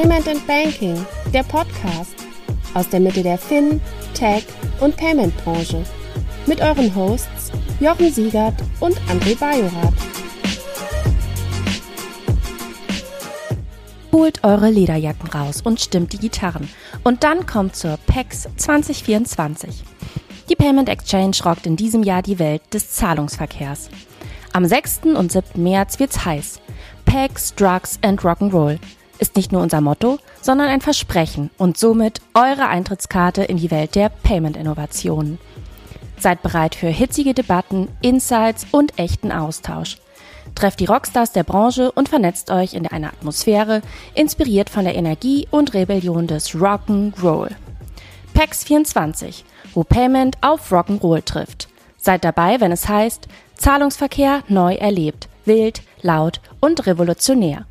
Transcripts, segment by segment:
Payment and Banking, der Podcast aus der Mitte der Fin, Tech und Payment Branche mit euren Hosts Jochen Siegert und André Bajorath. Holt eure Lederjacken raus und stimmt die Gitarren. Und dann kommt zur PEX 2024. Die Payment Exchange rockt in diesem Jahr die Welt des Zahlungsverkehrs. Am 6. und 7. März wird's heiß. PEX, Drugs and Rock'n'Roll ist nicht nur unser Motto, sondern ein Versprechen und somit eure Eintrittskarte in die Welt der Payment-Innovationen. Seid bereit für hitzige Debatten, Insights und echten Austausch. Trefft die Rockstars der Branche und vernetzt euch in einer Atmosphäre, inspiriert von der Energie und Rebellion des Rock'n'Roll. PAX 24, wo Payment auf Rock'n'Roll trifft. Seid dabei, wenn es heißt, Zahlungsverkehr neu erlebt, wild, laut und revolutionär.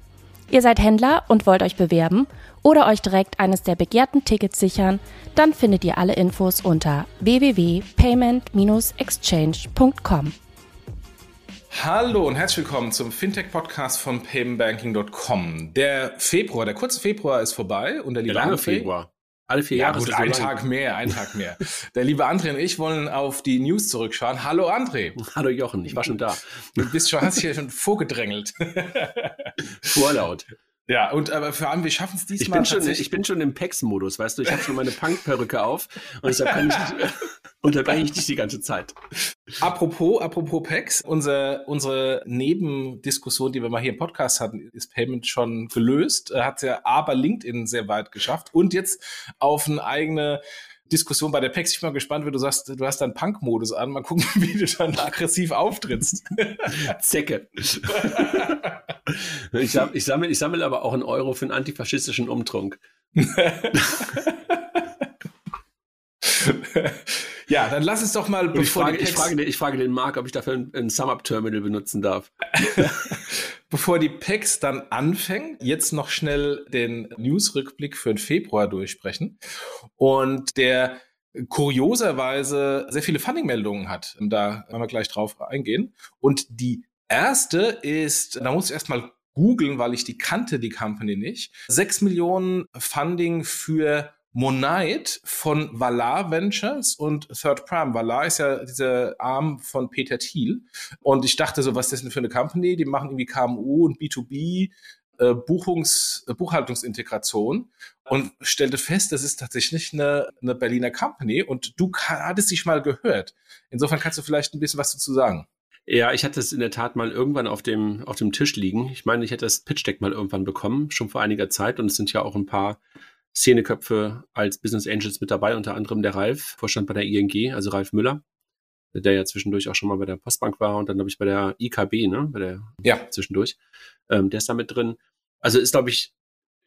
Ihr seid Händler und wollt euch bewerben oder euch direkt eines der begehrten Tickets sichern, dann findet ihr alle Infos unter www.payment-exchange.com. Hallo und herzlich willkommen zum Fintech-Podcast von paymentbanking.com. Der Februar, der kurze Februar ist vorbei und der liebe der lange Februar. Alle vier Jahre. Ja, gut, ein Tag mehr, ein Tag mehr. Der liebe André und ich wollen auf die News zurückschauen. Hallo André. Hallo Jochen, ich war schon da. Du bist schon, hast dich ja schon vorgedrängelt. Vorlaut. Ja, und aber vor allem, wir schaffen es diesmal. Ich bin, schon, ich bin schon im Pex-Modus, weißt du, ich habe schon meine Punk-Perücke auf und deshalb kann ich unterbreche ich dich die ganze Zeit. Apropos, apropos Pex, unser, unsere Nebendiskussion, die wir mal hier im Podcast hatten, ist Payment schon gelöst, hat ja aber LinkedIn sehr weit geschafft und jetzt auf eine eigene Diskussion bei der PEX. Ich bin mal gespannt, wie du sagst, du hast dann Punk-Modus an. Mal gucken, wie du dann aggressiv auftrittst. Zecke. ich, sammle, ich, sammle, ich sammle aber auch einen Euro für einen antifaschistischen Umtrunk. ja, dann lass es doch mal, bevor ich frage, ich, frage, ich frage den Marc, ob ich dafür ein, ein Sum-Up-Terminal benutzen darf. Bevor die PEX dann anfängt, jetzt noch schnell den News-Rückblick für den Februar durchsprechen. Und der kurioserweise sehr viele Funding-Meldungen hat. Da werden wir gleich drauf eingehen. Und die erste ist, da muss ich erstmal googeln, weil ich die kannte, die Company nicht. Sechs Millionen Funding für Monite von Valar Ventures und Third Prime. Valar ist ja dieser Arm von Peter Thiel. Und ich dachte so, was ist das denn für eine Company? Die machen irgendwie KMU und B2B. Äh, Buchungs, äh, Buchhaltungsintegration und stellte fest, das ist tatsächlich eine, eine Berliner Company und du hattest dich mal gehört. Insofern kannst du vielleicht ein bisschen was dazu sagen. Ja, ich hatte es in der Tat mal irgendwann auf dem, auf dem Tisch liegen. Ich meine, ich hätte das Pitch Deck mal irgendwann bekommen, schon vor einiger Zeit. Und es sind ja auch ein paar Szeneköpfe als Business Angels mit dabei, unter anderem der Ralf, Vorstand bei der ING, also Ralf Müller, der ja zwischendurch auch schon mal bei der Postbank war und dann glaube ich bei der IKB, ne, bei der ja. zwischendurch. Ähm, der ist da mit drin. Also ist, glaube ich,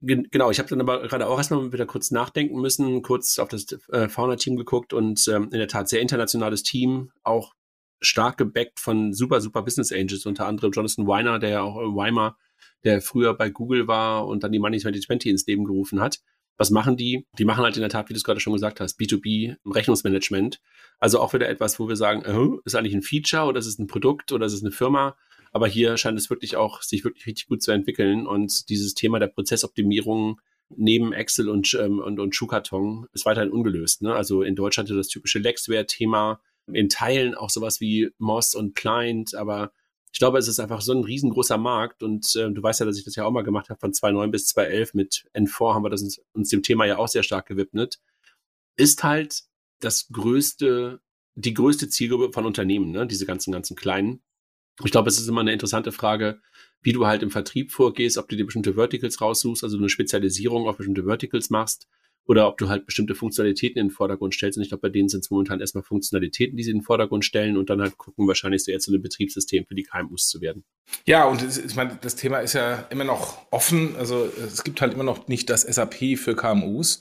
genau, ich habe dann aber gerade auch erstmal wieder kurz nachdenken müssen, kurz auf das äh, Fauna-Team geguckt und ähm, in der Tat sehr internationales Team, auch stark gebackt von super, super Business Angels, unter anderem Jonathan Weiner, der ja auch Weimar, der früher bei Google war und dann die Money 2020 ins Leben gerufen hat. Was machen die? Die machen halt in der Tat, wie du es gerade schon gesagt hast, B2B Rechnungsmanagement. Also auch wieder etwas, wo wir sagen, äh, ist eigentlich ein Feature oder ist es ein Produkt oder ist es eine Firma? Aber hier scheint es wirklich auch, sich wirklich richtig gut zu entwickeln. Und dieses Thema der Prozessoptimierung neben Excel und, ähm, und, und Schuhkarton ist weiterhin ungelöst. Ne? Also in Deutschland das typische Lexware-Thema, in Teilen auch sowas wie Moss und Client, aber ich glaube, es ist einfach so ein riesengroßer Markt und äh, du weißt ja, dass ich das ja auch mal gemacht habe von 2009 bis 2011 mit N4 haben wir das uns, uns dem Thema ja auch sehr stark gewidmet. Ist halt das größte, die größte Zielgruppe von Unternehmen, ne? diese ganzen, ganzen kleinen. Ich glaube, es ist immer eine interessante Frage, wie du halt im Vertrieb vorgehst, ob du dir bestimmte Verticals raussuchst, also eine Spezialisierung auf bestimmte Verticals machst oder ob du halt bestimmte Funktionalitäten in den Vordergrund stellst. Und ich glaube, bei denen sind es momentan erstmal Funktionalitäten, die sie in den Vordergrund stellen und dann halt gucken, wahrscheinlich so eher zu einem Betriebssystem für die KMUs zu werden. Ja, und ich meine, das Thema ist ja immer noch offen. Also es gibt halt immer noch nicht das SAP für KMUs.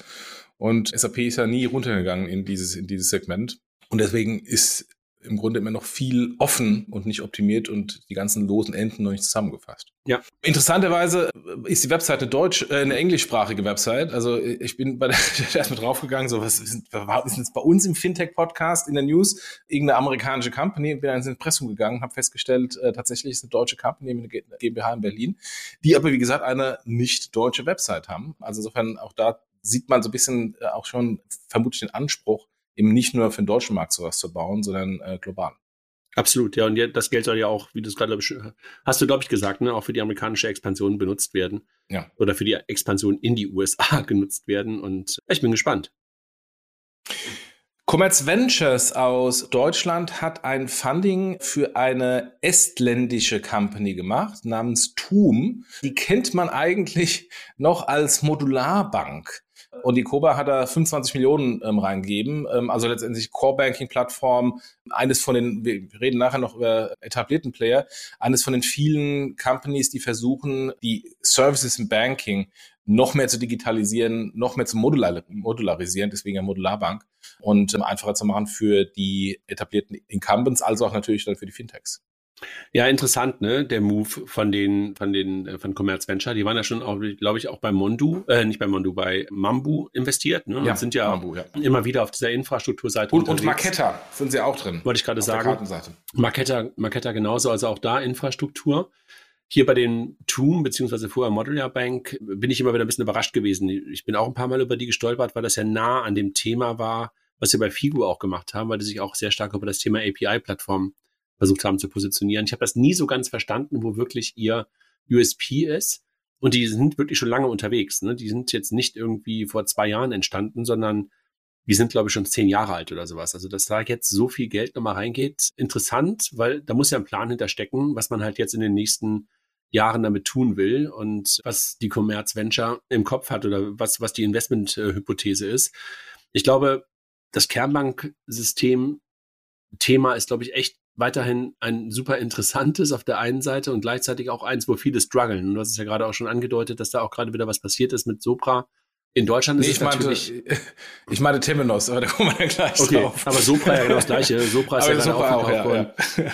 Und SAP ist ja nie runtergegangen in dieses, in dieses Segment. Und deswegen ist im Grunde immer noch viel offen und nicht optimiert und die ganzen losen Enden noch nicht zusammengefasst. Ja. Interessanterweise ist die Webseite deutsch, äh, eine englischsprachige Website. Also ich bin bei der erstmal draufgegangen, so was ist, was ist jetzt bei uns im Fintech-Podcast in der News irgendeine amerikanische Company, bin ins Impressum gegangen, habe festgestellt, äh, tatsächlich ist eine deutsche Company mit einer GmbH in Berlin, die aber wie gesagt eine nicht deutsche Website haben. Also insofern auch da sieht man so ein bisschen äh, auch schon vermutlich den Anspruch, eben nicht nur für den deutschen Markt sowas zu bauen, sondern äh, global. Absolut, ja. Und das Geld soll ja auch, wie du es gerade, hast du, glaube ich, gesagt, ne, auch für die amerikanische Expansion benutzt werden. Ja. Oder für die Expansion in die USA genutzt werden. Und ich bin gespannt. Commerz Ventures aus Deutschland hat ein Funding für eine estländische Company gemacht namens TUM. Die kennt man eigentlich noch als Modularbank. Und die Koba hat da 25 Millionen ähm, reingegeben. Ähm, also letztendlich Core Banking Plattform, eines von den, wir reden nachher noch über etablierten Player, eines von den vielen Companies, die versuchen, die Services im Banking noch mehr zu digitalisieren, noch mehr zu modular, modularisieren, deswegen ja Modularbank und ähm, einfacher zu machen für die etablierten Incumbents, also auch natürlich dann für die Fintechs. Ja, interessant, ne? Der Move von den, von den, äh, von Commerz Venture. Die waren ja schon auch, glaube ich, auch bei Mondu, äh, nicht bei Mondu, bei Mambu investiert, ne? Ja, und sind ja, Mambu, ja, immer wieder auf dieser Infrastrukturseite. Und, und Marketta sind sie auch drin. Wollte ich gerade sagen. Marketta, Marketta genauso, also auch da Infrastruktur. Hier bei den Toom, beziehungsweise vorher Modular Bank, bin ich immer wieder ein bisschen überrascht gewesen. Ich bin auch ein paar Mal über die gestolpert, weil das ja nah an dem Thema war, was wir bei Figo auch gemacht haben, weil die sich auch sehr stark über das Thema API-Plattform versucht haben zu positionieren. Ich habe das nie so ganz verstanden, wo wirklich ihr USP ist. Und die sind wirklich schon lange unterwegs. Ne? Die sind jetzt nicht irgendwie vor zwei Jahren entstanden, sondern die sind, glaube ich, schon zehn Jahre alt oder sowas. Also, dass da jetzt so viel Geld nochmal reingeht, interessant, weil da muss ja ein Plan hinterstecken, was man halt jetzt in den nächsten Jahren damit tun will und was die Commerz Venture im Kopf hat oder was, was die Investment-Hypothese ist. Ich glaube, das Kernbanksystem Thema ist, glaube ich, echt weiterhin ein super interessantes auf der einen Seite und gleichzeitig auch eins, wo viele strugglen. Und du hast es ja gerade auch schon angedeutet, dass da auch gerade wieder was passiert ist mit Sopra. In Deutschland ist nee, es natürlich. ich meine Temenos, aber da kommen wir dann gleich okay, drauf. Aber Sopra ja genau das gleiche. Sopra ist aber ja Sopra auch, ja, ja.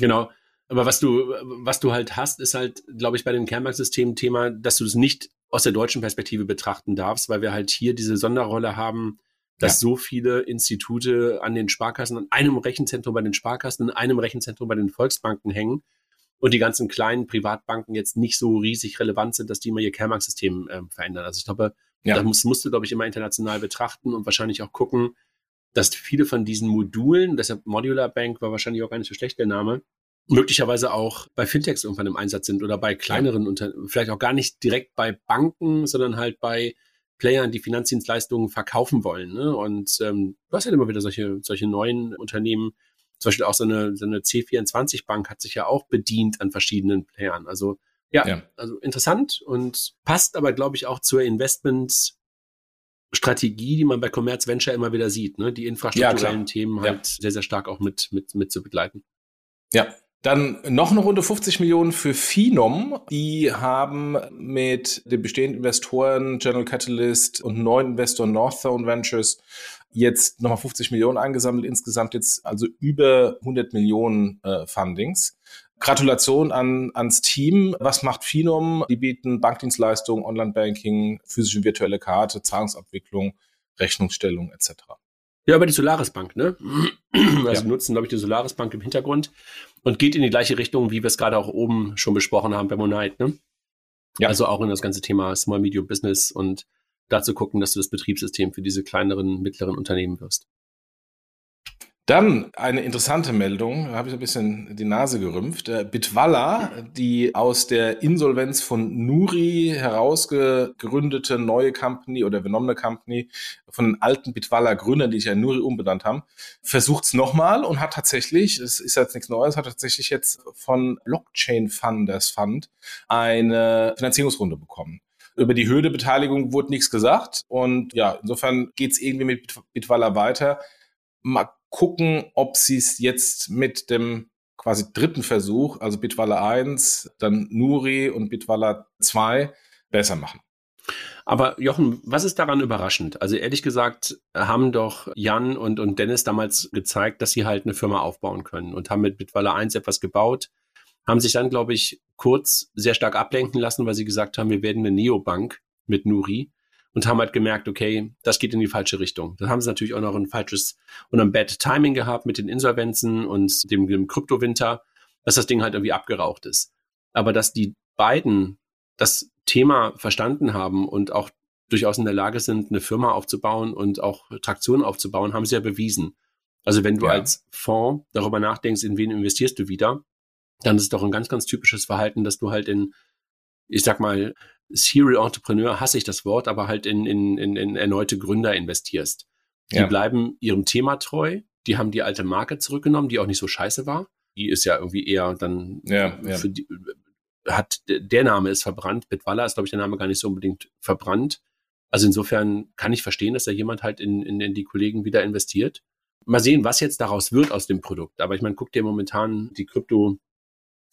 Genau. Aber was du, was du halt hast, ist halt, glaube ich, bei dem Kernbanksystem Thema, dass du es nicht aus der deutschen Perspektive betrachten darfst, weil wir halt hier diese Sonderrolle haben, dass ja. so viele Institute an den Sparkassen, an einem Rechenzentrum bei den Sparkassen, an einem Rechenzentrum bei den Volksbanken hängen und die ganzen kleinen Privatbanken jetzt nicht so riesig relevant sind, dass die immer ihr Kernbanksystem äh, verändern. Also ich glaube, ja. da musst, musst du, glaube ich, immer international betrachten und wahrscheinlich auch gucken, dass viele von diesen Modulen, deshalb Modular Bank war wahrscheinlich auch gar nicht so schlecht der Name, möglicherweise auch bei Fintechs irgendwann im Einsatz sind oder bei kleineren ja. Unternehmen, vielleicht auch gar nicht direkt bei Banken, sondern halt bei Playern, die Finanzdienstleistungen verkaufen wollen. Ne? Und ähm, du hast ja immer wieder solche, solche neuen Unternehmen. Zum Beispiel auch so eine, so eine C24-Bank hat sich ja auch bedient an verschiedenen Playern. Also ja, ja. also interessant und passt aber, glaube ich, auch zur Investment-Strategie, die man bei Commerz Venture immer wieder sieht, ne? die infrastrukturellen ja, Themen halt ja. sehr, sehr stark auch mit, mit, mit zu begleiten. Ja, dann noch eine Runde 50 Millionen für Phenom. Die haben mit den bestehenden Investoren General Catalyst und neuen Investor Northzone Ventures jetzt nochmal 50 Millionen eingesammelt. Insgesamt jetzt also über 100 Millionen äh, Fundings. Gratulation an, ans Team. Was macht Phenom? Die bieten Bankdienstleistungen, Online-Banking, physische virtuelle Karte, Zahlungsabwicklung, Rechnungsstellung etc. Ja, aber die Solaris Bank, ne? Also ja. nutzen, glaube ich, die Solaris Bank im Hintergrund und geht in die gleiche Richtung, wie wir es gerade auch oben schon besprochen haben bei Monite, ne? Ja. Also auch in das ganze Thema Small Medium Business und dazu gucken, dass du das Betriebssystem für diese kleineren, mittleren Unternehmen wirst. Dann eine interessante Meldung, da habe ich ein bisschen die Nase gerümpft. Äh, Bitwalla, die aus der Insolvenz von Nuri herausgegründete neue Company oder übernommene Company von den alten Bitwalla Gründern, die sich ja Nuri umbenannt haben, versucht es nochmal und hat tatsächlich, es ist jetzt nichts Neues, hat tatsächlich jetzt von Blockchain Funders Fund eine Finanzierungsrunde bekommen. Über die Höhe der Beteiligung wurde nichts gesagt und ja, insofern geht es irgendwie mit Bitwalla weiter. Mal gucken, ob sie es jetzt mit dem quasi dritten Versuch, also Bitwala 1, dann Nuri und Bitwala 2, besser machen. Aber Jochen, was ist daran überraschend? Also ehrlich gesagt haben doch Jan und, und Dennis damals gezeigt, dass sie halt eine Firma aufbauen können und haben mit Bitweiler 1 etwas gebaut, haben sich dann, glaube ich, kurz sehr stark ablenken lassen, weil sie gesagt haben, wir werden eine Neobank mit Nuri und haben halt gemerkt, okay, das geht in die falsche Richtung. Dann haben sie natürlich auch noch ein falsches und ein Bad Timing gehabt mit den Insolvenzen und dem, dem Kryptowinter, dass das Ding halt irgendwie abgeraucht ist. Aber dass die beiden das Thema verstanden haben und auch durchaus in der Lage sind, eine Firma aufzubauen und auch Traktion aufzubauen, haben sie ja bewiesen. Also wenn du ja. als Fonds darüber nachdenkst, in wen investierst du wieder, dann ist es doch ein ganz, ganz typisches Verhalten, dass du halt in, ich sag mal, Serial Entrepreneur hasse ich das Wort, aber halt in, in, in, in erneute Gründer investierst. Die ja. bleiben ihrem Thema treu, die haben die alte Marke zurückgenommen, die auch nicht so scheiße war. Die ist ja irgendwie eher dann ja, ja. die, hat der Name ist verbrannt. Bitwalla ist, glaube ich, der Name gar nicht so unbedingt verbrannt. Also insofern kann ich verstehen, dass da jemand halt in, in, in die Kollegen wieder investiert. Mal sehen, was jetzt daraus wird aus dem Produkt. Aber ich meine, guck dir momentan die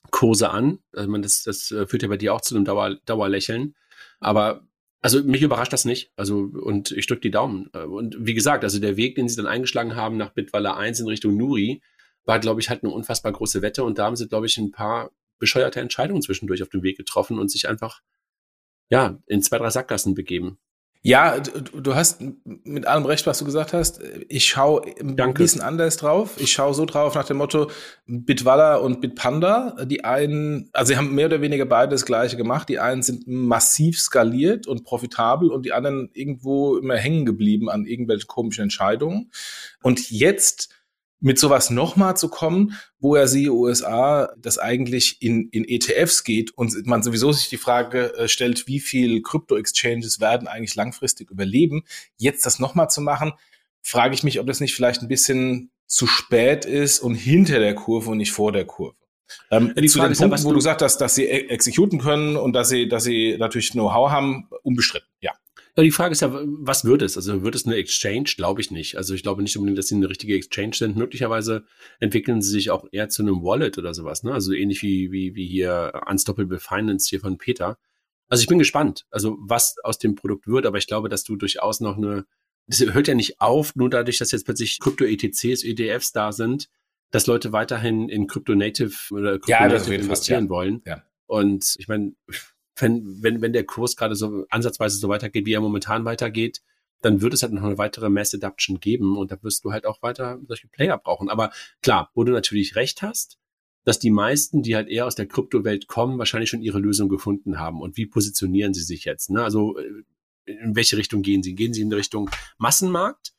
Krypto-Kurse an. Also man, das, das äh, führt ja bei dir auch zu einem Dauer, Dauerlächeln. Aber also mich überrascht das nicht. Also und ich drücke die Daumen. Äh, und wie gesagt, also der Weg, den sie dann eingeschlagen haben nach Bitwalla 1 in Richtung Nuri, war, glaube ich, halt eine unfassbar große Wette. Und da haben sie, glaube ich, ein paar bescheuerte Entscheidungen zwischendurch auf dem Weg getroffen und sich einfach ja in zwei, drei Sackgassen begeben. Ja, du, du hast mit allem recht, was du gesagt hast. Ich schaue ein bisschen anders drauf. Ich schaue so drauf nach dem Motto Bitwalla und Bitpanda. Die einen, also sie haben mehr oder weniger beide das Gleiche gemacht. Die einen sind massiv skaliert und profitabel und die anderen irgendwo immer hängen geblieben an irgendwelchen komischen Entscheidungen. Und jetzt mit sowas nochmal zu kommen, wo er sie USA das eigentlich in, in ETFs geht und man sowieso sich die Frage äh, stellt, wie viel Krypto-Exchanges werden eigentlich langfristig überleben, jetzt das nochmal zu machen, frage ich mich, ob das nicht vielleicht ein bisschen zu spät ist und hinter der Kurve und nicht vor der Kurve. Ähm, ja, zu den Punkten, wo du gesagt hast, dass sie e-, exekuten können und dass sie, dass sie natürlich Know-how haben, unbestritten, ja. Ja, die Frage ist ja, was wird es? Also wird es eine Exchange? Glaube ich nicht. Also ich glaube nicht unbedingt, dass sie eine richtige Exchange sind. Möglicherweise entwickeln sie sich auch eher zu einem Wallet oder sowas. Ne? Also ähnlich wie, wie, wie hier Unstoppable Finance hier von Peter. Also ich bin gespannt, also was aus dem Produkt wird, aber ich glaube, dass du durchaus noch eine, das hört ja nicht auf, nur dadurch, dass jetzt plötzlich Krypto-ETCs, ETFs da sind, dass Leute weiterhin in Krypto-Native oder Krypto-Native ja, investieren Fall, ja. wollen. Ja. Und ich meine, wenn, wenn, wenn der Kurs gerade so ansatzweise so weitergeht, wie er momentan weitergeht, dann wird es halt noch eine weitere Mass Adaption geben und da wirst du halt auch weiter solche Player brauchen. Aber klar, wo du natürlich recht hast, dass die meisten, die halt eher aus der Kryptowelt kommen, wahrscheinlich schon ihre Lösung gefunden haben. Und wie positionieren sie sich jetzt? Ne? Also äh, in welche Richtung gehen sie? Gehen sie in Richtung Massenmarkt?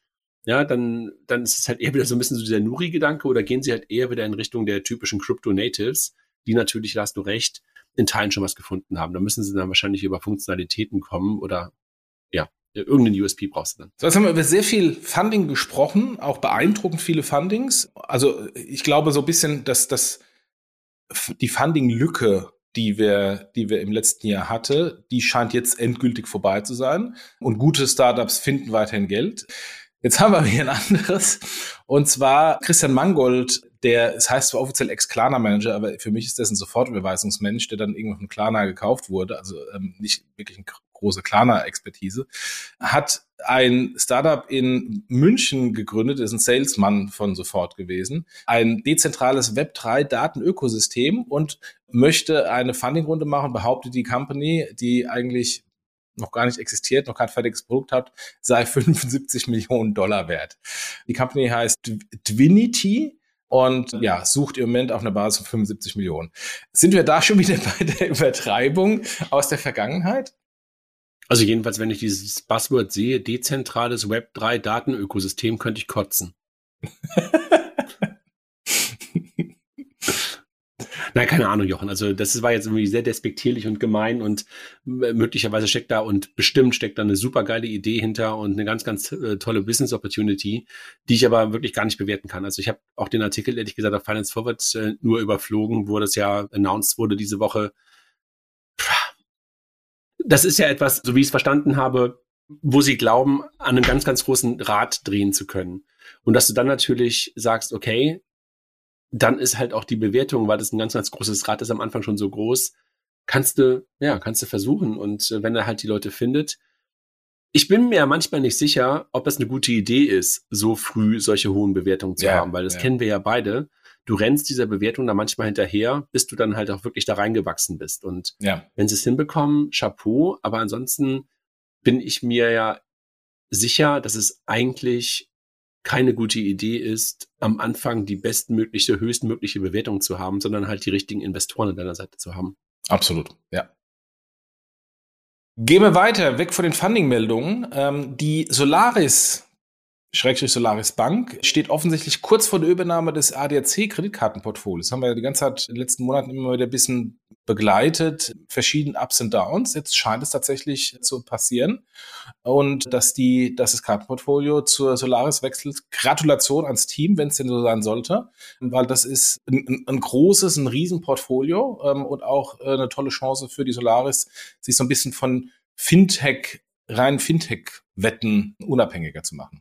Ja, dann, dann ist es halt eher wieder so ein bisschen so dieser Nuri-Gedanke oder gehen sie halt eher wieder in Richtung der typischen Crypto-Natives, die natürlich, da hast du recht, in Teilen schon was gefunden haben. Da müssen sie dann wahrscheinlich über Funktionalitäten kommen oder ja, irgendeinen USP brauchst du dann. So, jetzt haben wir über sehr viel Funding gesprochen, auch beeindruckend viele Fundings. Also ich glaube so ein bisschen, dass das die Funding-Lücke, die wir, die wir im letzten Jahr hatte, die scheint jetzt endgültig vorbei zu sein. Und gute Startups finden weiterhin Geld. Jetzt haben wir hier ein anderes. Und zwar Christian Mangold, der, es heißt zwar offiziell Ex-Klarna-Manager, aber für mich ist das ein Sofortüberweisungsmensch, der dann irgendwann von Klarna gekauft wurde, also ähm, nicht wirklich eine große Klarna-Expertise, hat ein Startup in München gegründet, ist ein Salesman von Sofort gewesen, ein dezentrales Web3-Datenökosystem und möchte eine Funding-Runde machen, behauptet die Company, die eigentlich noch gar nicht existiert, noch kein fertiges Produkt hat, sei 75 Millionen Dollar wert. Die Company heißt Twinity und ja, sucht im Moment auf einer Basis von 75 Millionen. Sind wir da schon wieder bei der Übertreibung aus der Vergangenheit? Also jedenfalls, wenn ich dieses Buzzword sehe, dezentrales Web3 Datenökosystem, könnte ich kotzen. Nein, keine Ahnung, Jochen. Also das war jetzt irgendwie sehr despektierlich und gemein und möglicherweise steckt da und bestimmt steckt da eine super geile Idee hinter und eine ganz, ganz äh, tolle Business Opportunity, die ich aber wirklich gar nicht bewerten kann. Also ich habe auch den Artikel, ehrlich gesagt, auf Finance Forward äh, nur überflogen, wo das ja announced wurde diese Woche. Das ist ja etwas, so wie ich es verstanden habe, wo sie glauben, an einem ganz, ganz großen Rad drehen zu können. Und dass du dann natürlich sagst, okay, dann ist halt auch die Bewertung, weil das ein ganz, ganz großes Rad ist, am Anfang schon so groß, kannst du, ja, kannst du versuchen. Und äh, wenn er halt die Leute findet, ich bin mir manchmal nicht sicher, ob das eine gute Idee ist, so früh solche hohen Bewertungen zu ja, haben, weil das ja. kennen wir ja beide. Du rennst dieser Bewertung da manchmal hinterher, bis du dann halt auch wirklich da reingewachsen bist. Und ja. wenn sie es hinbekommen, Chapeau. Aber ansonsten bin ich mir ja sicher, dass es eigentlich keine gute Idee ist, am Anfang die bestmögliche, höchstmögliche Bewertung zu haben, sondern halt die richtigen Investoren an deiner Seite zu haben. Absolut, ja. Gehen wir weiter, weg von den Funding-Meldungen. Ähm, die Solaris Schrägstrich Solaris Bank, steht offensichtlich kurz vor der Übernahme des ADAC-Kreditkartenportfolios. Das haben wir ja die ganze Zeit in den letzten Monaten immer wieder ein bisschen begleitet, verschiedene Ups und Downs. Jetzt scheint es tatsächlich zu passieren und dass die, dass das Kartenportfolio zur Solaris wechselt. Gratulation ans Team, wenn es denn so sein sollte, weil das ist ein, ein großes, ein Riesenportfolio ähm, und auch äh, eine tolle Chance für die Solaris, sich so ein bisschen von Fintech, rein Fintech-Wetten unabhängiger zu machen.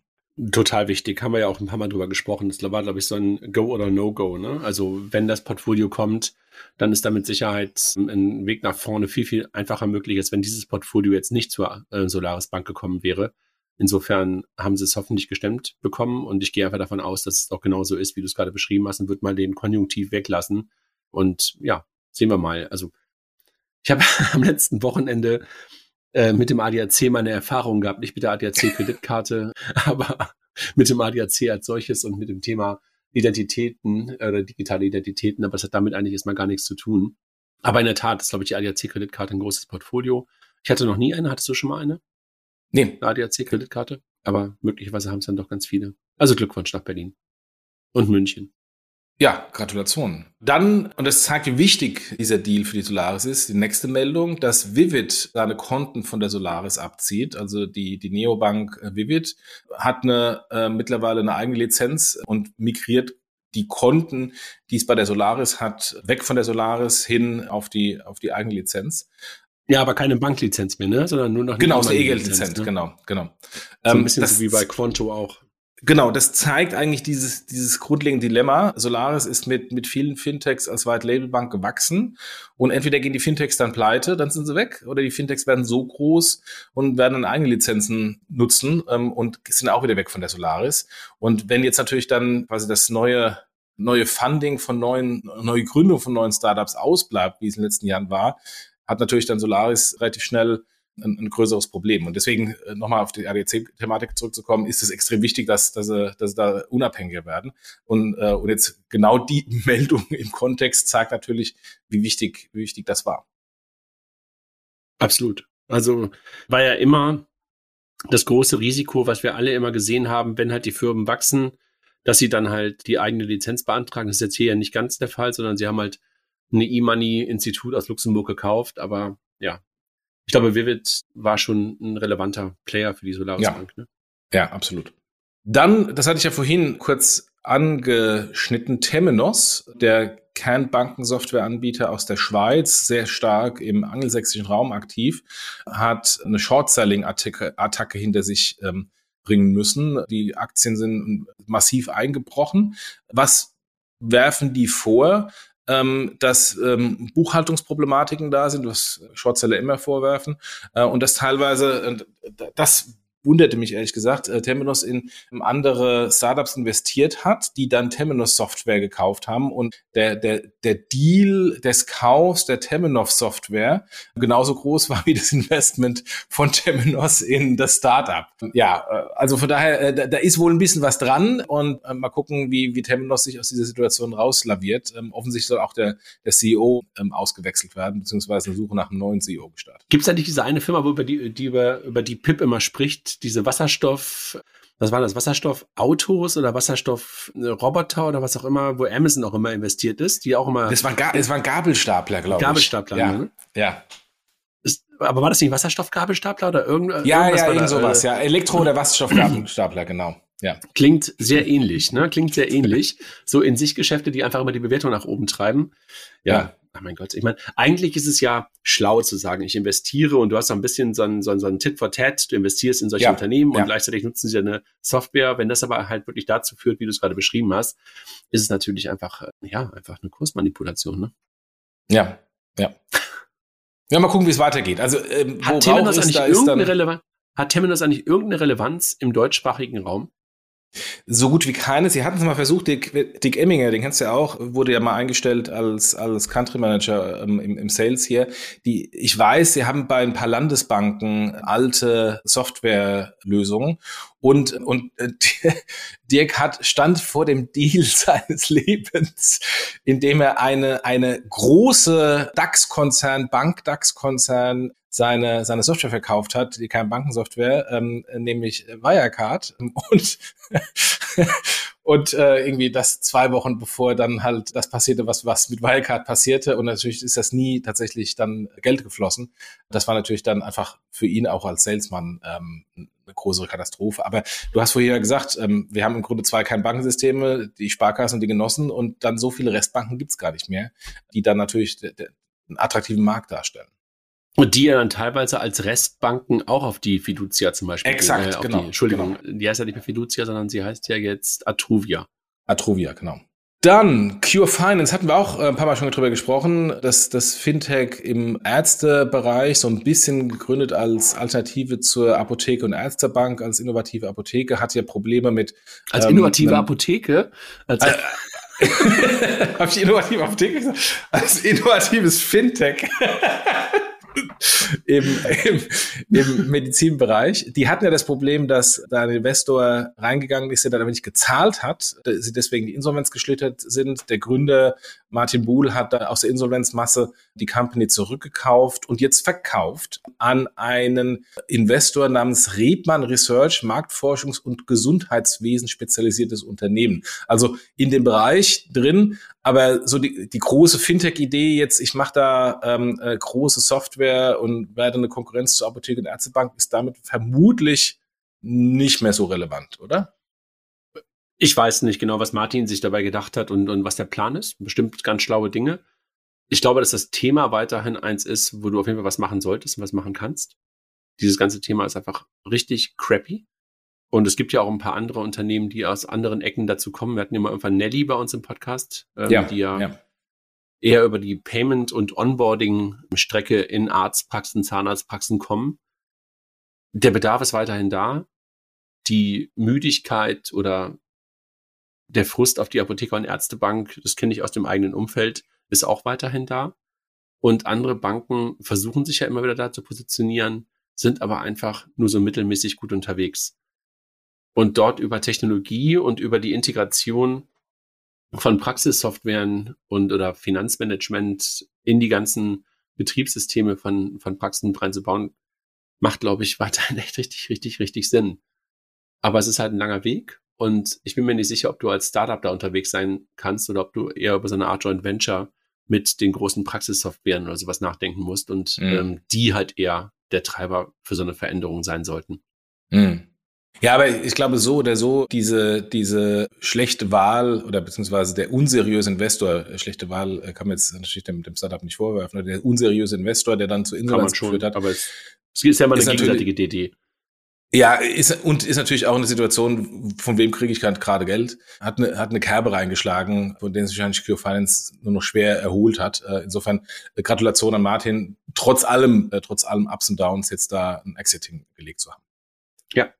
Total wichtig, haben wir ja auch ein paar Mal drüber gesprochen. Das war, glaube ich, so ein Go oder No-Go. Ne? Also wenn das Portfolio kommt, dann ist da mit Sicherheit ein Weg nach vorne viel, viel einfacher möglich, als wenn dieses Portfolio jetzt nicht zur äh, Solaris Bank gekommen wäre. Insofern haben sie es hoffentlich gestemmt bekommen und ich gehe einfach davon aus, dass es auch genauso ist, wie du es gerade beschrieben hast und würde mal den Konjunktiv weglassen. Und ja, sehen wir mal. Also ich habe am letzten Wochenende äh, mit dem ADAC meine Erfahrungen gehabt, nicht mit der ADAC-Kreditkarte, aber mit dem ADAC als solches und mit dem Thema Identitäten äh, oder digitale Identitäten, aber es hat damit eigentlich erstmal gar nichts zu tun. Aber in der Tat ist, glaube ich, die ADAC-Kreditkarte ein großes Portfolio. Ich hatte noch nie eine. Hattest du schon mal eine? Nee. ADAC-Kreditkarte. Aber möglicherweise haben es dann doch ganz viele. Also Glückwunsch nach Berlin. Und München. Ja, Gratulation. Dann, und das zeigt, wie wichtig dieser Deal für die Solaris ist, die nächste Meldung, dass Vivid seine Konten von der Solaris abzieht. Also die, die Neobank äh, Vivid hat eine, äh, mittlerweile eine eigene Lizenz und migriert die Konten, die es bei der Solaris hat, weg von der Solaris hin auf die, auf die eigene Lizenz. Ja, aber keine Banklizenz mehr, ne? Sondern nur noch eine Genau, ist eine E-Geld-Lizenz, ne? genau, genau. So ein ähm, bisschen das, so wie bei Quanto auch. Genau, das zeigt eigentlich dieses, dieses grundlegende Dilemma. Solaris ist mit, mit vielen Fintechs als White Label Bank gewachsen und entweder gehen die Fintechs dann pleite, dann sind sie weg, oder die Fintechs werden so groß und werden dann eigene Lizenzen nutzen ähm, und sind auch wieder weg von der Solaris. Und wenn jetzt natürlich dann quasi das neue neue Funding von neuen, neue Gründung von neuen Startups ausbleibt, wie es in den letzten Jahren war, hat natürlich dann Solaris relativ schnell ein, ein größeres Problem. Und deswegen äh, nochmal auf die ADC-Thematik zurückzukommen, ist es extrem wichtig, dass, dass, dass, dass da unabhängiger werden. Und, äh, und jetzt genau die Meldung im Kontext zeigt natürlich, wie wichtig, wie wichtig das war. Absolut. Also war ja immer das große Risiko, was wir alle immer gesehen haben, wenn halt die Firmen wachsen, dass sie dann halt die eigene Lizenz beantragen. Das ist jetzt hier ja nicht ganz der Fall, sondern sie haben halt eine E-Money-Institut aus Luxemburg gekauft. Aber ja, ich glaube, Vivid war schon ein relevanter Player für die Solaris ja. Bank. Ne? Ja, absolut. Dann, das hatte ich ja vorhin kurz angeschnitten, Temenos, der Kernbankensoftwareanbieter aus der Schweiz, sehr stark im angelsächsischen Raum aktiv, hat eine Short-Selling-Attacke hinter sich ähm, bringen müssen. Die Aktien sind massiv eingebrochen. Was werfen die vor? Ähm, dass ähm, Buchhaltungsproblematiken da sind, was Shortseller immer vorwerfen, äh, und dass teilweise, äh, das wunderte mich ehrlich gesagt, äh, Temenos in andere Startups investiert hat, die dann Temenos Software gekauft haben und der, der, der Deal des Kaufs der Temenos Software genauso groß war wie das Investment von Temenos in das Startup. Ja, äh, also von daher, äh, da, da ist wohl ein bisschen was dran und äh, mal gucken, wie, wie Temenos sich aus dieser Situation rauslaviert. Ähm, offensichtlich soll auch der, der CEO ähm, ausgewechselt werden, beziehungsweise eine Suche nach einem neuen CEO gestartet. Gibt es eigentlich diese eine Firma, wo über die, die über, über die PIP immer spricht, diese Wasserstoff, was waren das, Wasserstoffautos oder Wasserstoffroboter oder was auch immer, wo Amazon auch immer investiert ist, die auch immer. Das waren, das waren Gabelstapler, glaube ich. Gabelstapler, ja. Ne? Ja. Ist, aber war das nicht Wasserstoffgabelstapler oder irgend, ja, irgendwas? Ja, irgend sowas, äh, ja. Elektro- oder Wasserstoffgabelstapler, genau. Ja. Klingt sehr ähnlich, ne? Klingt sehr ähnlich. So in sich Geschäfte, die einfach immer die Bewertung nach oben treiben. Ja. ja. Ach mein Gott, ich meine, eigentlich ist es ja schlau zu sagen, ich investiere und du hast so ein bisschen so ein, so ein, so ein Tit for Tat, du investierst in solche ja. Unternehmen ja. und gleichzeitig nutzen sie eine Software. Wenn das aber halt wirklich dazu führt, wie du es gerade beschrieben hast, ist es natürlich einfach, ja, einfach eine Kursmanipulation, ne? Ja, ja. Ja, mal gucken, wie es weitergeht. Also, ähm, hat Temenos eigentlich irgendeine Relevanz? Hat Temenos eigentlich irgendeine Relevanz im deutschsprachigen Raum? So gut wie keine. Sie hatten es mal versucht, Dick, Dick Emminger, den kennst du ja auch, wurde ja mal eingestellt als, als Country Manager ähm, im, im Sales hier. Die, ich weiß, sie haben bei ein paar Landesbanken alte Softwarelösungen und, und äh, Dirk hat, stand vor dem Deal seines Lebens, indem er eine, eine große DAX-Konzern, Bank-DAX-Konzern seine, seine Software verkauft hat, die keine Bankensoftware, ähm, nämlich Wirecard. Und, und äh, irgendwie das zwei Wochen bevor dann halt das passierte, was, was mit Wirecard passierte. Und natürlich ist das nie tatsächlich dann Geld geflossen. Das war natürlich dann einfach für ihn auch als Salesman ähm, eine größere Katastrophe. Aber du hast vorher gesagt, ähm, wir haben im Grunde zwei Kernbankensysteme, die Sparkassen und die Genossen und dann so viele Restbanken gibt's gar nicht mehr, die dann natürlich einen attraktiven Markt darstellen. Und die ja dann teilweise als Restbanken auch auf die Fiducia zum Beispiel. Exakt, äh, genau. Die, Entschuldigung, genau. die heißt ja nicht mehr Fiducia, sondern sie heißt ja jetzt Atruvia. Atruvia, genau. Dann Cure Finance hatten wir auch äh, ein paar Mal schon drüber gesprochen, dass das Fintech im Ärztebereich so ein bisschen gegründet als Alternative zur Apotheke und Ärztebank, als innovative Apotheke, hat ja Probleme mit als ähm, innovative Apotheke, als äh, Habe ich innovative Apotheke gesagt? Als innovatives Fintech. Im, im, im Medizinbereich. Die hatten ja das Problem, dass da ein Investor reingegangen ist, der dann nicht gezahlt hat, sie deswegen die Insolvenz geschlittert sind. Der Gründer Martin Buhl hat da aus der Insolvenzmasse die Company zurückgekauft und jetzt verkauft an einen Investor namens Rebmann Research, Marktforschungs- und Gesundheitswesen spezialisiertes Unternehmen. Also in dem Bereich drin, aber so die, die große Fintech-Idee jetzt, ich mache da ähm, äh, große Software und werde eine Konkurrenz zur Apotheke und Ärztebank, ist damit vermutlich nicht mehr so relevant, oder? Ich weiß nicht genau, was Martin sich dabei gedacht hat und, und was der Plan ist. Bestimmt ganz schlaue Dinge. Ich glaube, dass das Thema weiterhin eins ist, wo du auf jeden Fall was machen solltest und was machen kannst. Dieses ganze Thema ist einfach richtig crappy. Und es gibt ja auch ein paar andere Unternehmen, die aus anderen Ecken dazu kommen. Wir hatten mal irgendwann Nelly bei uns im Podcast, ähm, ja, die ja, ja, eher über die Payment- und Onboarding-Strecke in Arztpraxen, Zahnarztpraxen kommen. Der Bedarf ist weiterhin da. Die Müdigkeit oder der Frust auf die Apotheker- und Ärztebank, das kenne ich aus dem eigenen Umfeld, ist auch weiterhin da. Und andere Banken versuchen sich ja immer wieder da zu positionieren, sind aber einfach nur so mittelmäßig gut unterwegs und dort über Technologie und über die Integration von Praxissoftwaren und oder Finanzmanagement in die ganzen Betriebssysteme von, von Praxen reinzubauen, macht, glaube ich, weiterhin echt richtig, richtig, richtig Sinn. Aber es ist halt ein langer Weg und ich bin mir nicht sicher, ob du als Startup da unterwegs sein kannst oder ob du eher über so eine Art Joint Venture mit den großen Praxissoftwaren oder sowas nachdenken musst und mhm. ähm, die halt eher der Treiber für so eine Veränderung sein sollten. Mhm. Ja, aber ich glaube so oder so, diese, diese schlechte Wahl oder beziehungsweise der unseriöse Investor, äh, schlechte Wahl äh, kann man jetzt natürlich dem, dem Startup nicht vorwerfen, oder der unseriöse Investor, der dann zu Insolvenz geführt hat. Aber es, es ist ja mal eine gegenseitige Idee. Ja, ist, und ist natürlich auch eine Situation, von wem kriege ich gerade Geld, hat eine, hat eine Kerbe reingeschlagen, von denen sich wahrscheinlich Cure Finance nur noch schwer erholt hat. Äh, insofern Gratulation an Martin, trotz allem, trotz allem Ups und Downs jetzt da ein Exiting gelegt zu haben. Ja,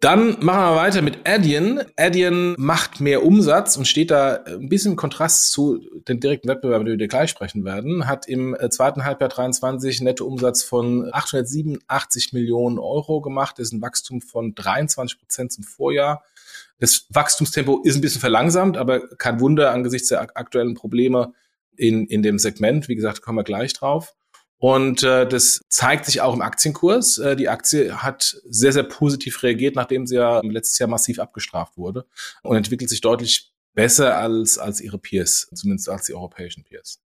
dann machen wir weiter mit Adyen. Adyen macht mehr Umsatz und steht da ein bisschen im Kontrast zu den direkten Wettbewerben, über die wir gleich sprechen werden. Hat im äh, zweiten Halbjahr 23 netto Umsatz von 887 Millionen Euro gemacht. Das ist ein Wachstum von 23 Prozent zum Vorjahr. Das Wachstumstempo ist ein bisschen verlangsamt, aber kein Wunder angesichts der aktuellen Probleme in, in dem Segment. Wie gesagt, kommen wir gleich drauf. Und äh, das zeigt sich auch im Aktienkurs. Äh, die Aktie hat sehr, sehr positiv reagiert, nachdem sie ja letztes Jahr massiv abgestraft wurde und entwickelt sich deutlich besser als, als ihre Peers, zumindest als die europäischen Peers.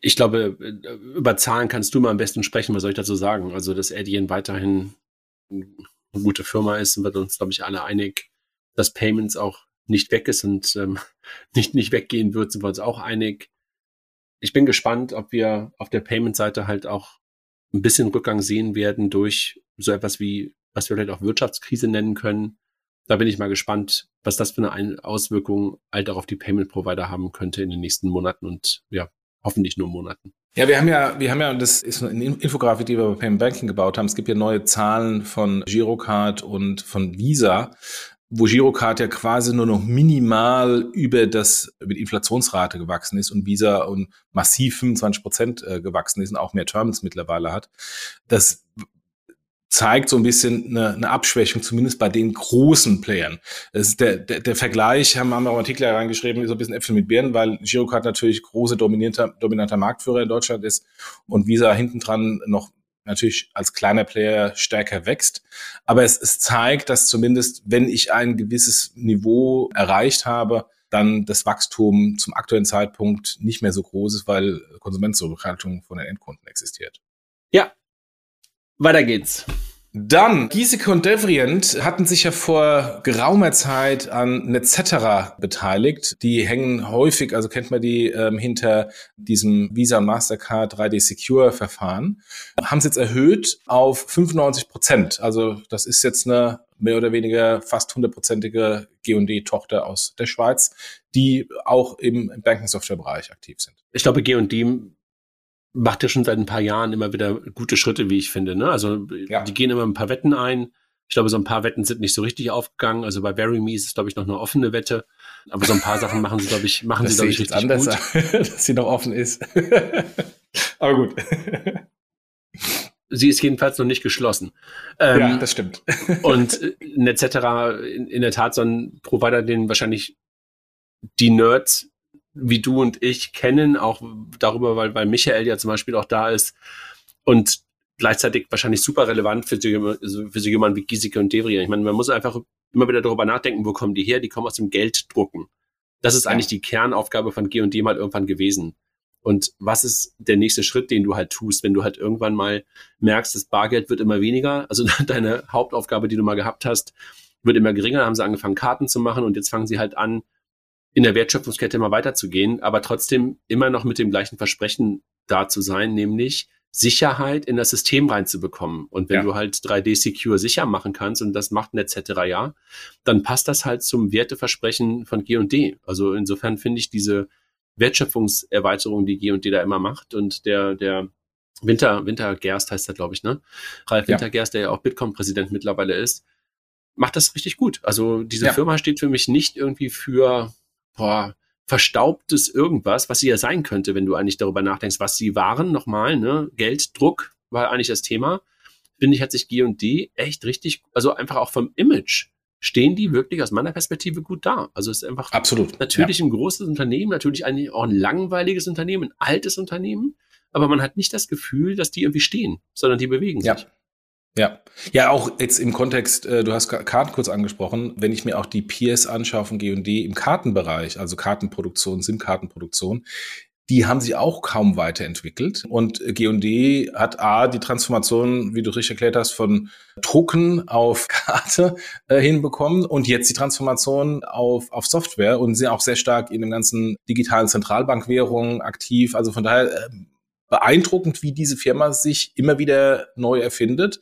Ich glaube, äh, über Zahlen kannst du mal am besten sprechen. Was soll ich dazu sagen? Also, dass Adyen weiterhin eine gute Firma ist, sind wir uns, glaube ich, alle einig. Dass Payments auch nicht weg ist und ähm, nicht, nicht weggehen wird, sind wir uns auch einig ich bin gespannt, ob wir auf der Payment-Seite halt auch ein bisschen Rückgang sehen werden durch so etwas wie, was wir vielleicht auch Wirtschaftskrise nennen können. Da bin ich mal gespannt, was das für eine Auswirkung halt auch auf die Payment-Provider haben könnte in den nächsten Monaten und ja, hoffentlich nur Monaten. Ja, wir haben ja, wir haben ja, das ist eine Infografik, die wir bei Payment Banking gebaut haben. Es gibt ja neue Zahlen von Girocard und von Visa, wo Girocard ja quasi nur noch minimal über das, über die Inflationsrate gewachsen ist und Visa und massiv 25 Prozent äh, gewachsen ist und auch mehr Terms mittlerweile hat. Das zeigt so ein bisschen eine, eine Abschwächung, zumindest bei den großen Playern. Das ist der, der, der Vergleich, haben, wir auch Artikel reingeschrieben, so ein bisschen Äpfel mit Birnen, weil Girocard natürlich große, dominanter, dominanter Marktführer in Deutschland ist und Visa hinten dran noch natürlich als kleiner Player stärker wächst. Aber es, es zeigt, dass zumindest, wenn ich ein gewisses Niveau erreicht habe, dann das Wachstum zum aktuellen Zeitpunkt nicht mehr so groß ist, weil Konsumentenzurückhaltung von den Endkunden existiert. Ja, weiter geht's. Dann, Giesecke und Devrient hatten sich ja vor geraumer Zeit an Netcetera beteiligt. Die hängen häufig, also kennt man die, ähm, hinter diesem Visa Mastercard 3D Secure Verfahren. Haben es jetzt erhöht auf 95 Prozent. Also das ist jetzt eine mehr oder weniger fast hundertprozentige G&D-Tochter aus der Schweiz, die auch im Banking-Software-Bereich aktiv sind. Ich glaube, G&D macht ja schon seit ein paar Jahren immer wieder gute Schritte, wie ich finde. Ne? Also ja. die gehen immer ein paar Wetten ein. Ich glaube, so ein paar Wetten sind nicht so richtig aufgegangen. Also bei Very Me ist es, glaube ich, noch eine offene Wette. Aber so ein paar Sachen machen sie, glaube ich, machen das sie, glaube ich, richtig anders, gut. dass sie noch offen ist. Aber gut. Sie ist jedenfalls noch nicht geschlossen. Ähm, ja, das stimmt. und etc. In, in der Tat so ein Provider, den wahrscheinlich die Nerds wie du und ich kennen, auch darüber, weil, weil Michael ja zum Beispiel auch da ist und gleichzeitig wahrscheinlich super relevant für so, also für so jemanden wie Giesecke und Devrier. Ich meine, man muss einfach immer wieder darüber nachdenken, wo kommen die her? Die kommen aus dem Gelddrucken. Das ist ja. eigentlich die Kernaufgabe von G&D mal irgendwann gewesen. Und was ist der nächste Schritt, den du halt tust, wenn du halt irgendwann mal merkst, das Bargeld wird immer weniger, also deine Hauptaufgabe, die du mal gehabt hast, wird immer geringer, dann haben sie angefangen, Karten zu machen und jetzt fangen sie halt an, in der Wertschöpfungskette immer weiterzugehen, aber trotzdem immer noch mit dem gleichen Versprechen da zu sein, nämlich Sicherheit in das System reinzubekommen. Und wenn ja. du halt 3D Secure sicher machen kannst und das macht ein etc. ja, dann passt das halt zum Werteversprechen von G&D. Also insofern finde ich diese Wertschöpfungserweiterung, die G&D da immer macht und der, der Winter, Wintergerst heißt er, glaube ich, ne? Ralf ja. Wintergerst, der ja auch Bitkom-Präsident mittlerweile ist, macht das richtig gut. Also diese ja. Firma steht für mich nicht irgendwie für boah, verstaubtes irgendwas, was sie ja sein könnte, wenn du eigentlich darüber nachdenkst, was sie waren, nochmal, ne? Gelddruck war eigentlich das Thema. Finde ich, hat sich G&D echt richtig, also einfach auch vom Image stehen die wirklich aus meiner Perspektive gut da. Also es ist einfach Absolut, natürlich ja. ein großes Unternehmen, natürlich ein, auch ein langweiliges Unternehmen, ein altes Unternehmen, aber man hat nicht das Gefühl, dass die irgendwie stehen, sondern die bewegen sich. Ja. Ja, ja, auch jetzt im Kontext, äh, du hast Karten kurz angesprochen, wenn ich mir auch die Peers anschaue von G&D im Kartenbereich, also Kartenproduktion, SIM-Kartenproduktion, die haben sich auch kaum weiterentwickelt. Und G&D hat A, die Transformation, wie du richtig erklärt hast, von Drucken auf Karte äh, hinbekommen und jetzt die Transformation auf, auf Software und sind auch sehr stark in den ganzen digitalen Zentralbankwährungen aktiv. Also von daher äh, beeindruckend, wie diese Firma sich immer wieder neu erfindet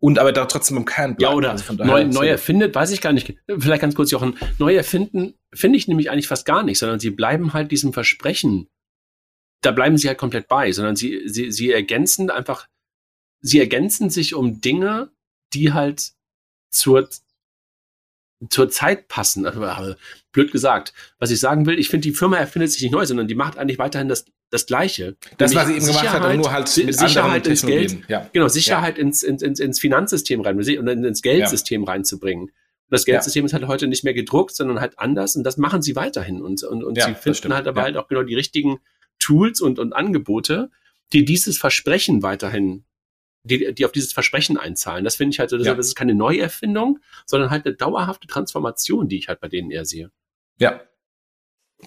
und aber da trotzdem im Kern bleibt. Ja, oder also neu, neu erfindet, weiß ich gar nicht. Vielleicht ganz kurz, Jochen. Neu erfinden finde ich nämlich eigentlich fast gar nicht, sondern sie bleiben halt diesem Versprechen, da bleiben sie halt komplett bei, sondern sie, sie, sie ergänzen einfach, sie ergänzen sich um Dinge, die halt zur, zur Zeit passen. Also, blöd gesagt. Was ich sagen will, ich finde, die Firma erfindet sich nicht neu, sondern die macht eigentlich weiterhin das das Gleiche. Das, was sie eben gemacht hat, nur halt mit Sicherheit ins Geld, ja. genau, Sicherheit ja. ins, ins, ins Finanzsystem rein und ins Geldsystem ja. reinzubringen. Und das Geldsystem ist halt heute nicht mehr gedruckt, sondern halt anders und das machen sie weiterhin und, und, und sie finden halt aber halt auch genau die richtigen Tools und, und Angebote, die dieses Versprechen weiterhin die, die auf dieses Versprechen einzahlen. Das finde ich halt, das, das ist keine Neuerfindung, sondern halt eine dauerhafte Transformation, die ich halt bei denen eher sehe. Ja,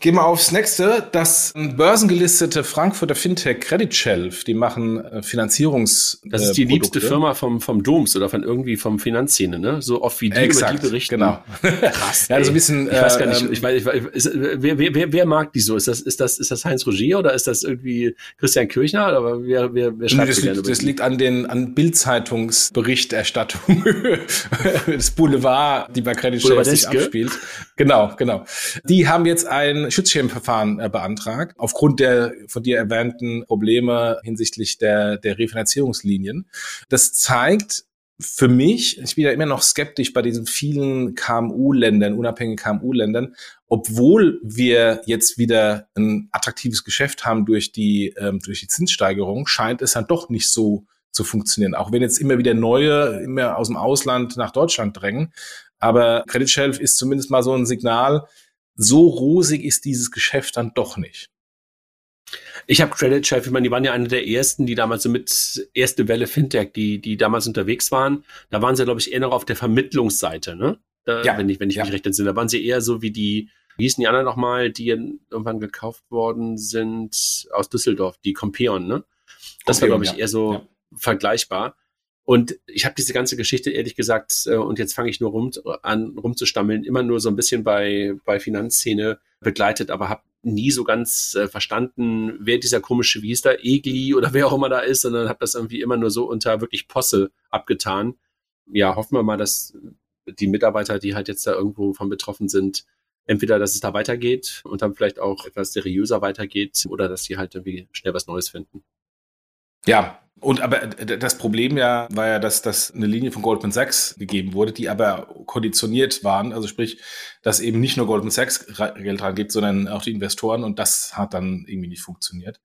Gehen wir aufs nächste. Das börsengelistete Frankfurter Fintech Credit Shelf, die machen äh, Finanzierungs. Das ist die äh, liebste Firma vom, vom Doms oder von irgendwie vom Finanzszene, ne? So oft wie die Exakt, über die berichten. Genau. Krass. ja, so ein bisschen. Ich weiß gar nicht, ähm, ich weiß, ich weiß, ist, wer, wer, wer mag die so? Ist das, ist das, ist das Heinz Roger oder ist das irgendwie Christian Kirchner? Oder wer, wer, wer schreibt das, liegt, das liegt an den, an Bildzeitungsberichterstattung des Boulevard, die bei Credit Shelf sich abspielt. Genau, genau. Die haben jetzt ein ein Schutzschirmverfahren äh, beantragt, aufgrund der von dir erwähnten Probleme hinsichtlich der, der Refinanzierungslinien. Das zeigt, für mich, ich bin ja immer noch skeptisch bei diesen vielen KMU-Ländern, unabhängigen KMU-Ländern, obwohl wir jetzt wieder ein attraktives Geschäft haben durch die, ähm, durch die Zinssteigerung, scheint es dann doch nicht so zu funktionieren. Auch wenn jetzt immer wieder neue, immer aus dem Ausland nach Deutschland drängen. Aber Credit Shelf ist zumindest mal so ein Signal, so rosig ist dieses Geschäft dann doch nicht. Ich habe Credit Chef, ich meine, die waren ja eine der ersten, die damals so mit erste Welle Fintech, die, die damals unterwegs waren. Da waren sie, glaube ich, eher noch auf der Vermittlungsseite, ne? Da, ja. Wenn ich, wenn ich ja. mich recht entsinne. Da waren sie eher so wie die, wie hießen die anderen nochmal, die irgendwann gekauft worden sind aus Düsseldorf, die Compeon, ne? Das war, glaube ich, ja. eher so ja. vergleichbar. Und ich habe diese ganze Geschichte ehrlich gesagt, äh, und jetzt fange ich nur rum, an rumzustammeln, immer nur so ein bisschen bei, bei Finanzszene begleitet, aber habe nie so ganz äh, verstanden, wer dieser komische, wie hieß da, Egli oder wer auch immer da ist, sondern habe das irgendwie immer nur so unter wirklich Posse abgetan. Ja, hoffen wir mal, dass die Mitarbeiter, die halt jetzt da irgendwo von betroffen sind, entweder, dass es da weitergeht und dann vielleicht auch etwas seriöser weitergeht oder dass sie halt irgendwie schnell was Neues finden. Ja, und aber äh, das Problem ja war ja, dass das eine Linie von Goldman Sachs gegeben wurde, die aber konditioniert waren. Also sprich, dass eben nicht nur Goldman Sachs Geld reingibt, sondern auch die Investoren und das hat dann irgendwie nicht funktioniert.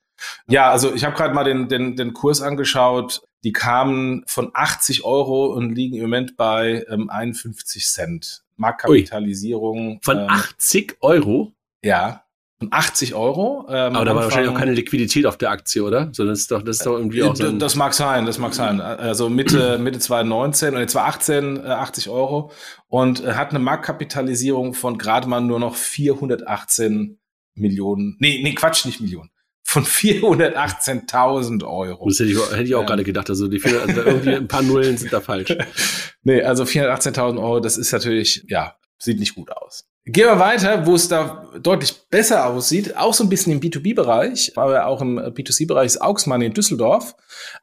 Ja, also ich habe gerade mal den, den, den Kurs angeschaut. Die kamen von 80 Euro und liegen im Moment bei ähm, 51 Cent. Marktkapitalisierung. Ui. Von ähm, 80 Euro? Ja. 80 Euro. Ähm, Aber da war wahrscheinlich auch keine Liquidität auf der Aktie, oder? So, das ist doch, das ist doch irgendwie auch so ein Das mag sein, das mag sein. Also Mitte, Mitte 2019 und 2018 äh, 80 Euro und äh, hat eine Marktkapitalisierung von gerade mal nur noch 418 Millionen. Nee, nee, Quatsch, nicht Millionen. Von 418.000 Euro. Das hätte ich, hätte ich auch ähm. gerade gedacht. Also, die, also irgendwie ein paar Nullen sind da falsch. nee, also 418.000 Euro, das ist natürlich, ja, sieht nicht gut aus. Gehen wir weiter, wo es da deutlich besser aussieht, auch so ein bisschen im B2B-Bereich, aber auch im B2C-Bereich ist Augsmann in Düsseldorf.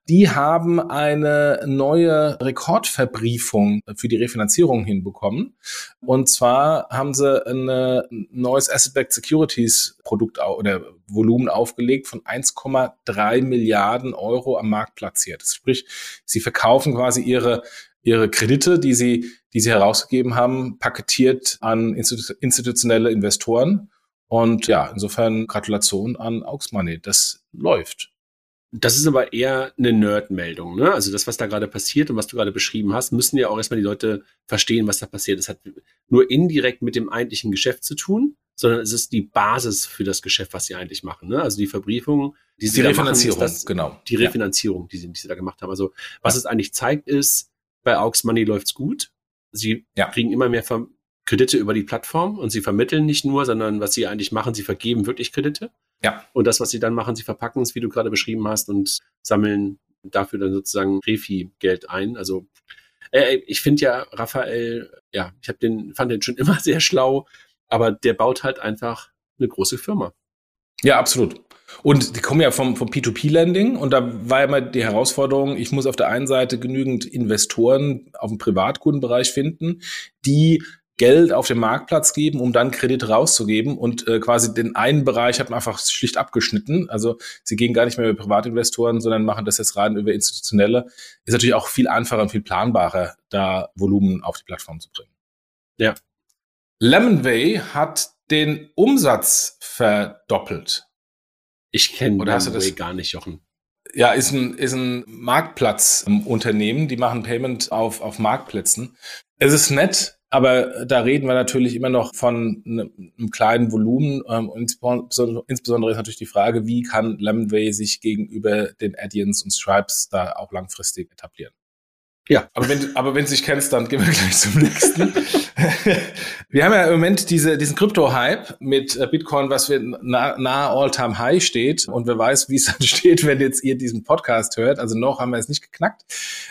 Die haben eine neue Rekordverbriefung für die Refinanzierung hinbekommen. Und zwar haben sie ein neues Asset-Backed Securities Produkt oder Volumen aufgelegt von 1,3 Milliarden Euro am Markt platziert. Sprich, sie verkaufen quasi ihre ihre Kredite, die sie, die sie herausgegeben haben, paketiert an institutionelle Investoren. Und ja, insofern Gratulation an Aux Money. Das läuft. Das ist aber eher eine Nerd-Meldung. Ne? Also das, was da gerade passiert und was du gerade beschrieben hast, müssen ja auch erstmal die Leute verstehen, was da passiert. Das hat nur indirekt mit dem eigentlichen Geschäft zu tun, sondern es ist die Basis für das Geschäft, was sie eigentlich machen. Ne? Also die Verbriefung, die sie die Refinanzierung, machen, das, genau. Die Refinanzierung, die, sie, die sie da gemacht haben. Also was ja. es eigentlich zeigt, ist, bei Aux Money läuft's gut. Sie ja. kriegen immer mehr Ver Kredite über die Plattform und sie vermitteln nicht nur, sondern was sie eigentlich machen, sie vergeben wirklich Kredite. Ja. Und das, was sie dann machen, sie verpacken es, wie du gerade beschrieben hast, und sammeln dafür dann sozusagen Refi-Geld ein. Also äh, ich finde ja Raphael, ja, ich habe den, fand den schon immer sehr schlau, aber der baut halt einfach eine große Firma. Ja, absolut. Und die kommen ja vom, vom P2P-Lending und da war immer die Herausforderung, ich muss auf der einen Seite genügend Investoren auf dem Privatkundenbereich finden, die Geld auf den Marktplatz geben, um dann Kredite rauszugeben. Und äh, quasi den einen Bereich hat man einfach schlicht abgeschnitten. Also sie gehen gar nicht mehr über Privatinvestoren, sondern machen das jetzt rein über institutionelle. Ist natürlich auch viel einfacher und viel planbarer, da Volumen auf die Plattform zu bringen. Ja. Lemonway hat den Umsatz verdoppelt. Ich kenne Lemonway gar nicht, Jochen. Ja, ist ein, ist ein Marktplatzunternehmen. Die machen Payment auf, auf Marktplätzen. Es ist nett, aber da reden wir natürlich immer noch von einem, einem kleinen Volumen. Ähm, insbesondere, insbesondere ist natürlich die Frage, wie kann Lemonway sich gegenüber den Addians und Stripes da auch langfristig etablieren? Ja. Aber wenn, aber wenn du dich kennst, dann gehen wir gleich zum nächsten. wir haben ja im Moment diese, diesen Krypto-Hype mit äh, Bitcoin, was wir nahe nah All-Time-High steht. Und wer weiß, wie es dann steht, wenn jetzt ihr diesen Podcast hört. Also noch haben wir es nicht geknackt.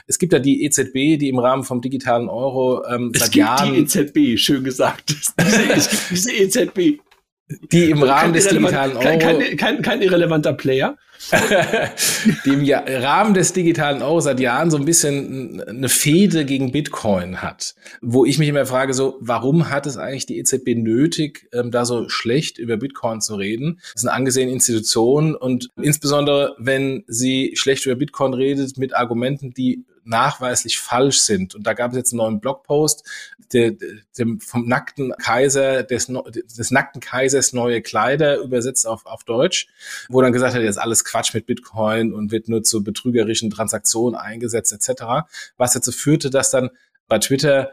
Es gibt ja die EZB, die im Rahmen vom digitalen Euro ähm, es seit gibt Jahren. Die EZB, schön gesagt. diese, es gibt diese EZB. Die im Rahmen des digitalen Euro. Kein, kein, kein, irrelevanter Player. die im Rahmen des digitalen Euro seit Jahren so ein bisschen eine Fehde gegen Bitcoin hat. Wo ich mich immer frage, so, warum hat es eigentlich die EZB nötig, ähm, da so schlecht über Bitcoin zu reden? Das ist eine angesehene Institution und insbesondere, wenn sie schlecht über Bitcoin redet mit Argumenten, die nachweislich falsch sind. Und da gab es jetzt einen neuen Blogpost, der, der vom nackten Kaiser, des, des nackten Kaisers neue Kleider übersetzt auf, auf Deutsch, wo dann gesagt hat, jetzt alles Quatsch mit Bitcoin und wird nur zu betrügerischen Transaktionen eingesetzt etc. Was dazu führte, dass dann bei Twitter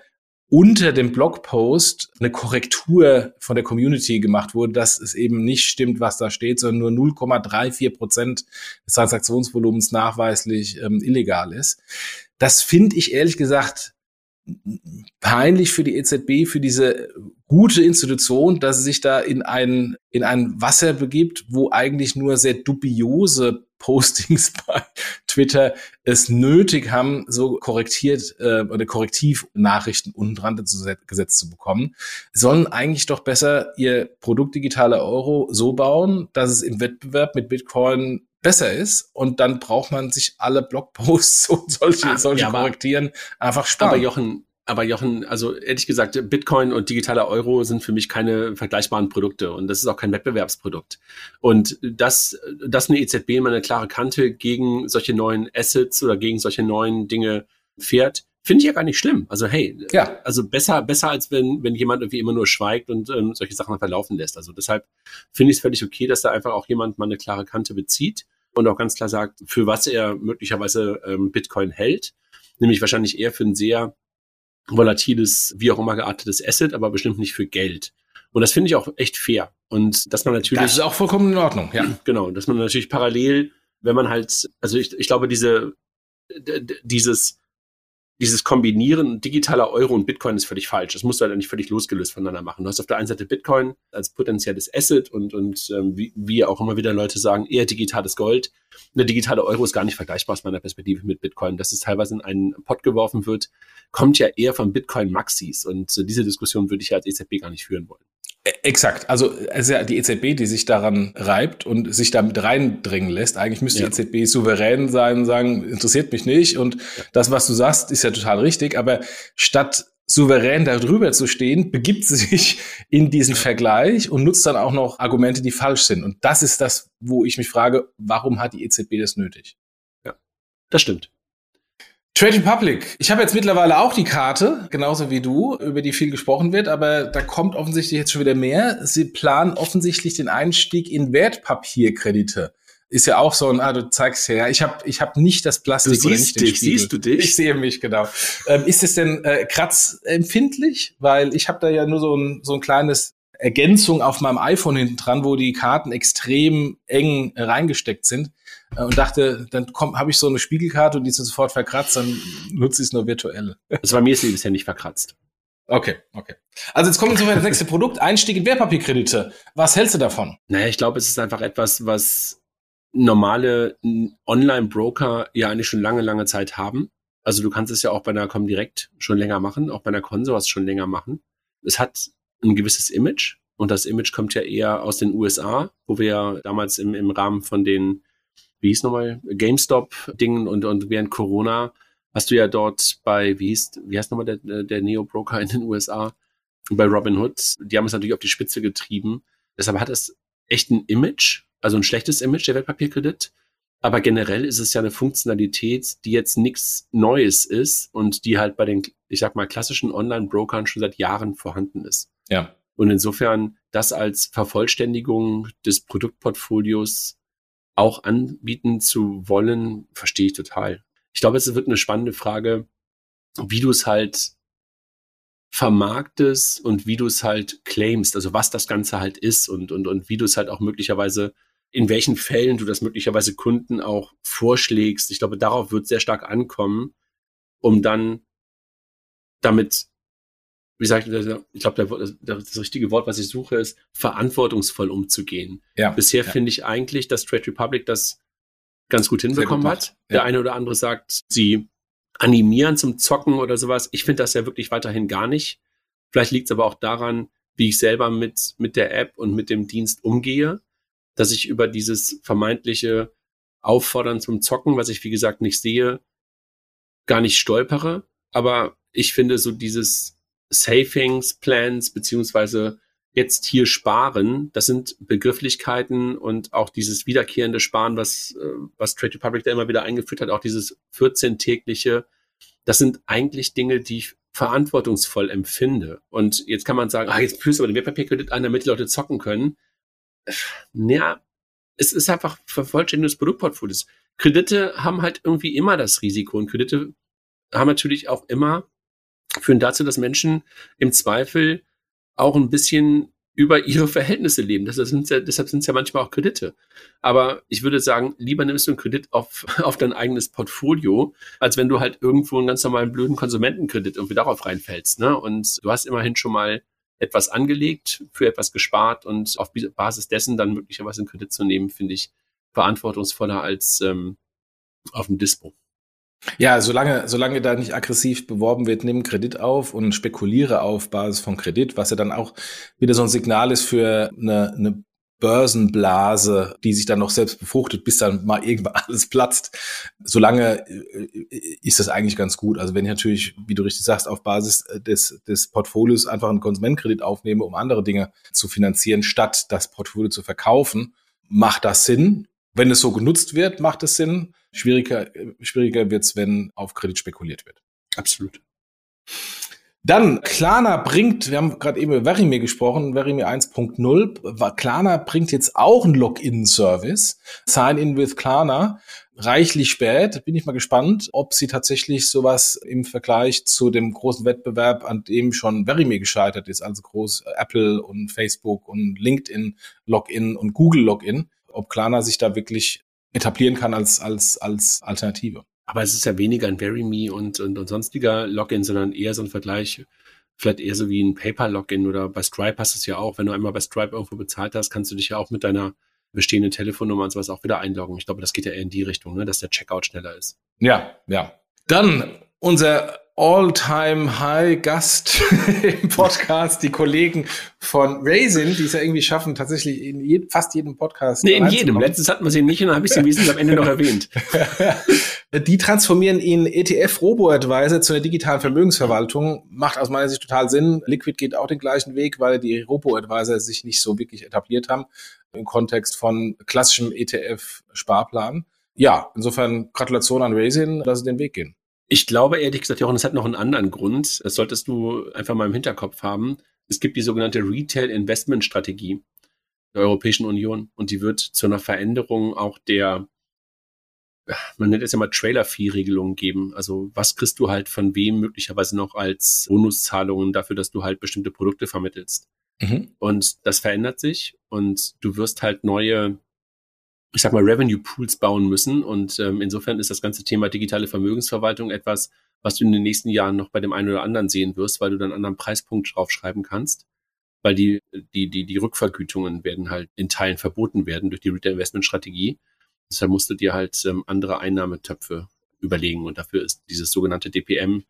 unter dem Blogpost eine Korrektur von der Community gemacht wurde, dass es eben nicht stimmt, was da steht, sondern nur 0,34 Prozent des Transaktionsvolumens nachweislich ähm, illegal ist. Das finde ich ehrlich gesagt peinlich für die EZB, für diese gute Institution, dass sie sich da in ein, in ein Wasser begibt, wo eigentlich nur sehr dubiose Postings bei Twitter es nötig haben, so korrektiert äh, oder Korrektivnachrichten unten dran gesetzt zu bekommen, sollen eigentlich doch besser ihr Produkt digitaler Euro so bauen, dass es im Wettbewerb mit Bitcoin besser ist und dann braucht man sich alle Blogposts und solche, ah, solche ja, korrektieren einfach sparen. Aber Jochen, aber Jochen, also ehrlich gesagt, Bitcoin und digitaler Euro sind für mich keine vergleichbaren Produkte und das ist auch kein Wettbewerbsprodukt. Und dass, dass eine EZB mal eine klare Kante gegen solche neuen Assets oder gegen solche neuen Dinge fährt, finde ich ja gar nicht schlimm. Also hey, ja. also besser, besser als wenn, wenn jemand irgendwie immer nur schweigt und ähm, solche Sachen verlaufen lässt. Also deshalb finde ich es völlig okay, dass da einfach auch jemand mal eine klare Kante bezieht und auch ganz klar sagt, für was er möglicherweise ähm, Bitcoin hält. Nämlich wahrscheinlich eher für ein sehr volatiles, wie auch immer geartetes Asset, aber bestimmt nicht für Geld. Und das finde ich auch echt fair. Und dass man natürlich. Das ist auch vollkommen in Ordnung, ja. Genau. Dass man natürlich parallel, wenn man halt, also ich, ich glaube, diese, dieses, dieses Kombinieren digitaler Euro und Bitcoin ist völlig falsch. Das musst du halt nicht völlig losgelöst voneinander machen. Du hast auf der einen Seite Bitcoin als potenzielles Asset und, und ähm, wie, wie auch immer wieder Leute sagen, eher digitales Gold. Eine digitale Euro ist gar nicht vergleichbar aus meiner Perspektive mit Bitcoin. Dass es teilweise in einen Pot geworfen wird, kommt ja eher von Bitcoin-Maxis. Und äh, diese Diskussion würde ich ja als EZB gar nicht führen wollen. E, exakt. Also es ist ja die EZB, die sich daran reibt und sich damit reindringen lässt. Eigentlich müsste ja. die EZB souverän sein und sagen, interessiert mich nicht. Und ja. das, was du sagst, ist ja total richtig. Aber statt souverän darüber zu stehen, begibt sie sich in diesen Vergleich und nutzt dann auch noch Argumente, die falsch sind. Und das ist das, wo ich mich frage, warum hat die EZB das nötig? Ja, das stimmt. Trade Republic. Ich habe jetzt mittlerweile auch die Karte, genauso wie du, über die viel gesprochen wird, aber da kommt offensichtlich jetzt schon wieder mehr. Sie planen offensichtlich den Einstieg in Wertpapierkredite. Ist ja auch so ein, ah, du zeigst ja, ich habe ich hab nicht das Plastik du siehst dich, Siehst du dich? Ich sehe mich, genau. Ähm, ist es denn äh, kratzempfindlich? Weil ich habe da ja nur so ein, so ein kleines Ergänzung auf meinem iPhone hinten dran, wo die Karten extrem eng reingesteckt sind und dachte, dann habe ich so eine Spiegelkarte und die ist sofort verkratzt, dann nutze ich es nur virtuell. Also bei mir ist sie bisher nicht verkratzt. Okay, okay. Also jetzt kommt insofern das nächste Produkt, Einstieg in Wertpapierkredite. Was hältst du davon? Naja, ich glaube, es ist einfach etwas, was normale Online-Broker ja eigentlich schon lange, lange Zeit haben. Also du kannst es ja auch bei einer Comdirect schon länger machen, auch bei einer Consors schon länger machen. Es hat ein gewisses Image. Und das Image kommt ja eher aus den USA, wo wir ja damals im, im Rahmen von den, wie hieß nochmal, GameStop-Dingen und, und während Corona hast du ja dort bei, wie hieß, wie heißt nochmal der, der Neo-Broker in den USA? Bei Robinhood, die haben es natürlich auf die Spitze getrieben. Deshalb hat es echt ein Image, also ein schlechtes Image, der Wertpapierkredit. Aber generell ist es ja eine Funktionalität, die jetzt nichts Neues ist und die halt bei den, ich sag mal, klassischen Online-Brokern schon seit Jahren vorhanden ist. Ja. Und insofern das als Vervollständigung des Produktportfolios auch anbieten zu wollen, verstehe ich total. Ich glaube, es wird eine spannende Frage, wie du es halt vermarktest und wie du es halt claimst, also was das Ganze halt ist und, und, und wie du es halt auch möglicherweise, in welchen Fällen du das möglicherweise Kunden auch vorschlägst. Ich glaube, darauf wird sehr stark ankommen, um dann damit wie gesagt, ich glaube, das richtige Wort, was ich suche, ist verantwortungsvoll umzugehen. Ja, Bisher ja. finde ich eigentlich, dass Trade Republic das ganz gut hinbekommen gut hat. Der ja. eine oder andere sagt, sie animieren zum Zocken oder sowas. Ich finde das ja wirklich weiterhin gar nicht. Vielleicht liegt es aber auch daran, wie ich selber mit, mit der App und mit dem Dienst umgehe, dass ich über dieses vermeintliche Auffordern zum Zocken, was ich wie gesagt nicht sehe, gar nicht stolpere. Aber ich finde so dieses Savings Plans beziehungsweise jetzt hier sparen, das sind Begrifflichkeiten und auch dieses wiederkehrende Sparen, was, äh, was Trade Republic da immer wieder eingeführt hat, auch dieses 14-tägliche, das sind eigentlich Dinge, die ich verantwortungsvoll empfinde. Und jetzt kann man sagen, ah, jetzt führst du aber den Wertpapierkredit an, damit die Leute zocken können. Naja, es ist einfach vervollständigendes Produktportfolio. Kredite haben halt irgendwie immer das Risiko und Kredite haben natürlich auch immer, führen dazu, dass Menschen im Zweifel auch ein bisschen über ihre Verhältnisse leben. Das sind ja, deshalb sind es ja manchmal auch Kredite. Aber ich würde sagen, lieber nimmst du einen Kredit auf, auf dein eigenes Portfolio, als wenn du halt irgendwo einen ganz normalen blöden Konsumentenkredit irgendwie darauf reinfällst. Ne? Und du hast immerhin schon mal etwas angelegt, für etwas gespart und auf Basis dessen dann möglicherweise einen Kredit zu nehmen, finde ich verantwortungsvoller als ähm, auf dem Dispo. Ja, solange, solange da nicht aggressiv beworben wird, nimm Kredit auf und spekuliere auf Basis von Kredit, was ja dann auch wieder so ein Signal ist für eine, eine Börsenblase, die sich dann noch selbst befruchtet, bis dann mal irgendwann alles platzt. Solange äh, ist das eigentlich ganz gut. Also wenn ich natürlich, wie du richtig sagst, auf Basis des, des Portfolios einfach einen Konsumentenkredit aufnehme, um andere Dinge zu finanzieren, statt das Portfolio zu verkaufen, macht das Sinn. Wenn es so genutzt wird, macht es Sinn. Schwieriger, schwieriger wird es, wenn auf Kredit spekuliert wird. Absolut. Dann, Klarna bringt, wir haben gerade eben über Verimir gesprochen, Verimir 1.0. Klarna bringt jetzt auch einen Login-Service. Sign-in with Klarna. Reichlich spät. Bin ich mal gespannt, ob sie tatsächlich sowas im Vergleich zu dem großen Wettbewerb, an dem schon Verimir gescheitert ist, also groß Apple und Facebook und LinkedIn Login und Google Login, ob Klarna sich da wirklich etablieren kann als, als, als Alternative. Aber es ist ja weniger ein VeryMe und, und, und sonstiger Login, sondern eher so ein Vergleich, vielleicht eher so wie ein PayPal-Login oder bei Stripe hast du es ja auch. Wenn du einmal bei Stripe irgendwo bezahlt hast, kannst du dich ja auch mit deiner bestehenden Telefonnummer und sowas auch wieder einloggen. Ich glaube, das geht ja eher in die Richtung, ne, dass der Checkout schneller ist. Ja, ja. Dann unser All-Time-High-Gast im Podcast, die Kollegen von Raisin, die es ja irgendwie schaffen, tatsächlich in je, fast jedem Podcast. Nee, in jedem. Letztens hatten wir sie nicht und dann habe ich sie wesentlich am Ende noch erwähnt. die transformieren ihn ETF-Robo-Advisor zu einer digitalen Vermögensverwaltung. Macht aus meiner Sicht total Sinn. Liquid geht auch den gleichen Weg, weil die Robo-Advisor sich nicht so wirklich etabliert haben im Kontext von klassischem ETF-Sparplan. Ja, insofern Gratulation an Raisin, dass sie den Weg gehen. Ich glaube ehrlich gesagt, Jochen, es hat noch einen anderen Grund. Das solltest du einfach mal im Hinterkopf haben. Es gibt die sogenannte Retail Investment Strategie der Europäischen Union und die wird zu einer Veränderung auch der, man nennt es ja mal Trailer-Fee-Regelung geben. Also was kriegst du halt von wem möglicherweise noch als Bonuszahlungen dafür, dass du halt bestimmte Produkte vermittelst. Mhm. Und das verändert sich und du wirst halt neue ich sag mal, Revenue Pools bauen müssen. Und ähm, insofern ist das ganze Thema digitale Vermögensverwaltung etwas, was du in den nächsten Jahren noch bei dem einen oder anderen sehen wirst, weil du dann einen anderen Preispunkt draufschreiben kannst. Weil die, die, die, die Rückvergütungen werden halt in Teilen verboten werden durch die Retail Investment Strategie. Deshalb musst du dir halt ähm, andere Einnahmetöpfe überlegen. Und dafür ist dieses sogenannte DPM,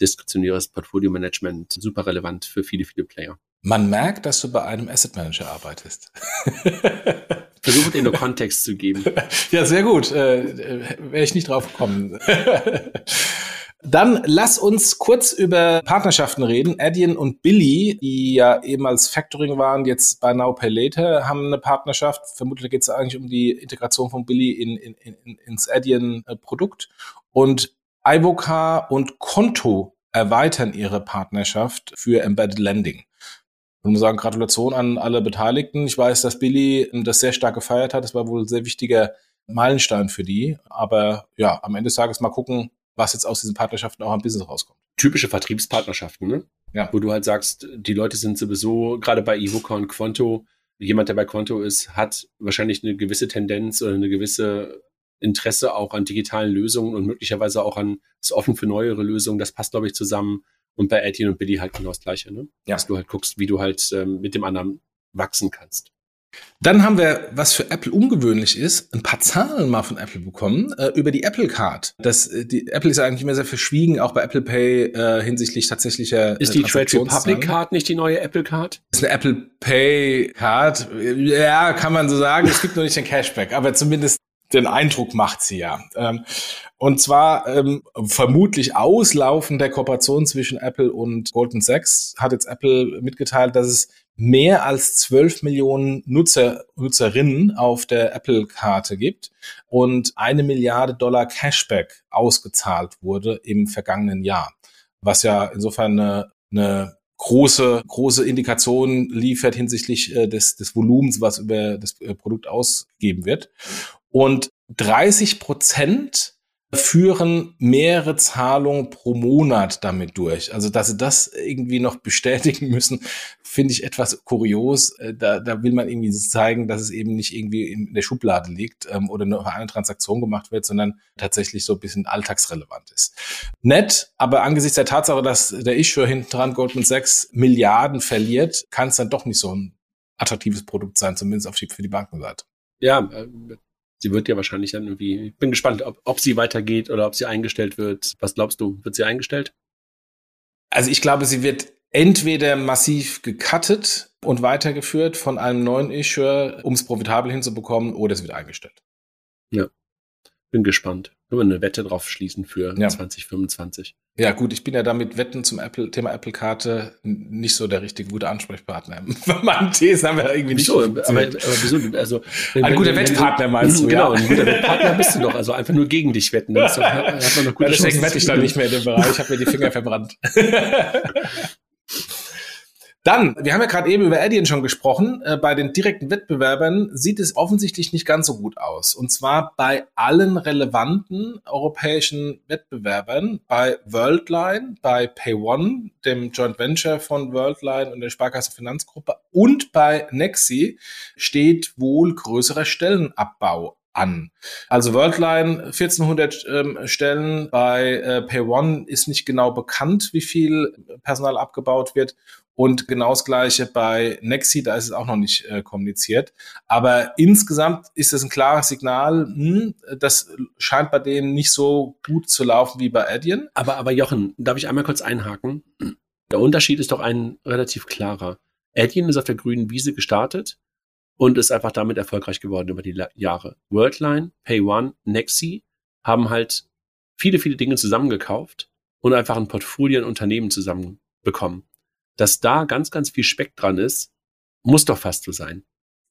diskretionäres Portfolio Management, super relevant für viele, viele Player. Man merkt, dass du bei einem Asset Manager arbeitest. Versuche dir nur Kontext zu geben. Ja, sehr gut. Äh, Wäre ich nicht drauf gekommen. Dann lass uns kurz über Partnerschaften reden. Adyen und Billy, die ja ehemals Factoring waren, jetzt bei Now Pay Later, haben eine Partnerschaft. Vermutlich geht es eigentlich um die Integration von Billy in, in, in, ins Adyen-Produkt. Und Ivoca und Konto erweitern ihre Partnerschaft für Embedded Lending. Ich muss sagen, Gratulation an alle Beteiligten. Ich weiß, dass Billy das sehr stark gefeiert hat. Das war wohl ein sehr wichtiger Meilenstein für die. Aber ja, am Ende des Tages mal gucken, was jetzt aus diesen Partnerschaften auch am Business rauskommt. Typische Vertriebspartnerschaften, ne? Ja. Wo du halt sagst, die Leute sind sowieso, gerade bei Evoca und Quanto, jemand, der bei Quanto ist, hat wahrscheinlich eine gewisse Tendenz oder eine gewisse Interesse auch an digitalen Lösungen und möglicherweise auch an, ist offen für neuere Lösungen. Das passt, glaube ich, zusammen. Und bei Etienne und Billy halt genau das Gleiche, ne? Ja. Dass du halt guckst, wie du halt ähm, mit dem anderen wachsen kannst. Dann haben wir, was für Apple ungewöhnlich ist, ein paar Zahlen mal von Apple bekommen äh, über die Apple Card. Das, äh, die, Apple ist eigentlich immer sehr verschwiegen, auch bei Apple Pay äh, hinsichtlich tatsächlicher. Äh, ist die Trade Republic Card nicht die neue Apple Card? Ist eine Apple Pay Card. Ja, kann man so sagen. Es gibt nur nicht den Cashback, aber zumindest den Eindruck macht sie ja. Ähm, und zwar ähm, vermutlich auslaufen der Kooperation zwischen Apple und Goldman Sachs hat jetzt Apple mitgeteilt, dass es mehr als 12 Millionen Nutzer, Nutzerinnen auf der Apple-Karte gibt und eine Milliarde Dollar Cashback ausgezahlt wurde im vergangenen Jahr. Was ja insofern eine, eine große, große Indikation liefert hinsichtlich äh, des, des Volumens, was über das äh, Produkt ausgegeben wird. Und 30 Prozent führen mehrere Zahlungen pro Monat damit durch. Also, dass sie das irgendwie noch bestätigen müssen, finde ich etwas kurios. Äh, da, da will man irgendwie zeigen, dass es eben nicht irgendwie in der Schublade liegt ähm, oder nur eine Transaktion gemacht wird, sondern tatsächlich so ein bisschen alltagsrelevant ist. Nett, aber angesichts der Tatsache, dass der Issuer hinten dran Goldman Sachs Milliarden verliert, kann es dann doch nicht so ein attraktives Produkt sein, zumindest auf die, für die Bankenseite. Ja, äh, sie wird ja wahrscheinlich dann irgendwie, ich bin gespannt, ob, ob sie weitergeht oder ob sie eingestellt wird. Was glaubst du, wird sie eingestellt? Also ich glaube, sie wird entweder massiv gecuttet und weitergeführt von einem neuen Issuer, um es profitabel hinzubekommen, oder es wird eingestellt. Ja, bin gespannt. Können wir eine Wette drauf schließen für ja. 2025. Ja, gut, ich bin ja damit Wetten zum Apple, Thema Apple-Karte nicht so der richtige gute Ansprechpartner. Meine Thesen haben wir irgendwie nicht so. Aber, aber wieso? Also, wenn, ein guter Wettpartner meinst du? Genau, ja. ein guter Wettpartner bist du doch. Also einfach nur gegen dich wetten. Dann hat man noch gute ja, deswegen wette ich dann nicht mehr in dem Bereich. Ich habe mir die Finger verbrannt. Dann, wir haben ja gerade eben über Adyen schon gesprochen, äh, bei den direkten Wettbewerbern sieht es offensichtlich nicht ganz so gut aus. Und zwar bei allen relevanten europäischen Wettbewerbern, bei Worldline, bei PayOne, dem Joint Venture von Worldline und der Sparkasse Finanzgruppe und bei Nexi steht wohl größerer Stellenabbau an. Also Worldline 1400 ähm, Stellen, bei äh, PayOne ist nicht genau bekannt, wie viel Personal abgebaut wird und genau das Gleiche bei Nexi, da ist es auch noch nicht äh, kommuniziert. Aber insgesamt ist es ein klares Signal, hm, das scheint bei denen nicht so gut zu laufen wie bei Adyen. Aber, aber Jochen, darf ich einmal kurz einhaken? Der Unterschied ist doch ein relativ klarer. Adyen ist auf der grünen Wiese gestartet und ist einfach damit erfolgreich geworden über die Jahre. Worldline, PayOne, Nexi haben halt viele, viele Dinge zusammengekauft und einfach ein Portfolio an Unternehmen zusammenbekommen dass da ganz, ganz viel Speck dran ist, muss doch fast so sein.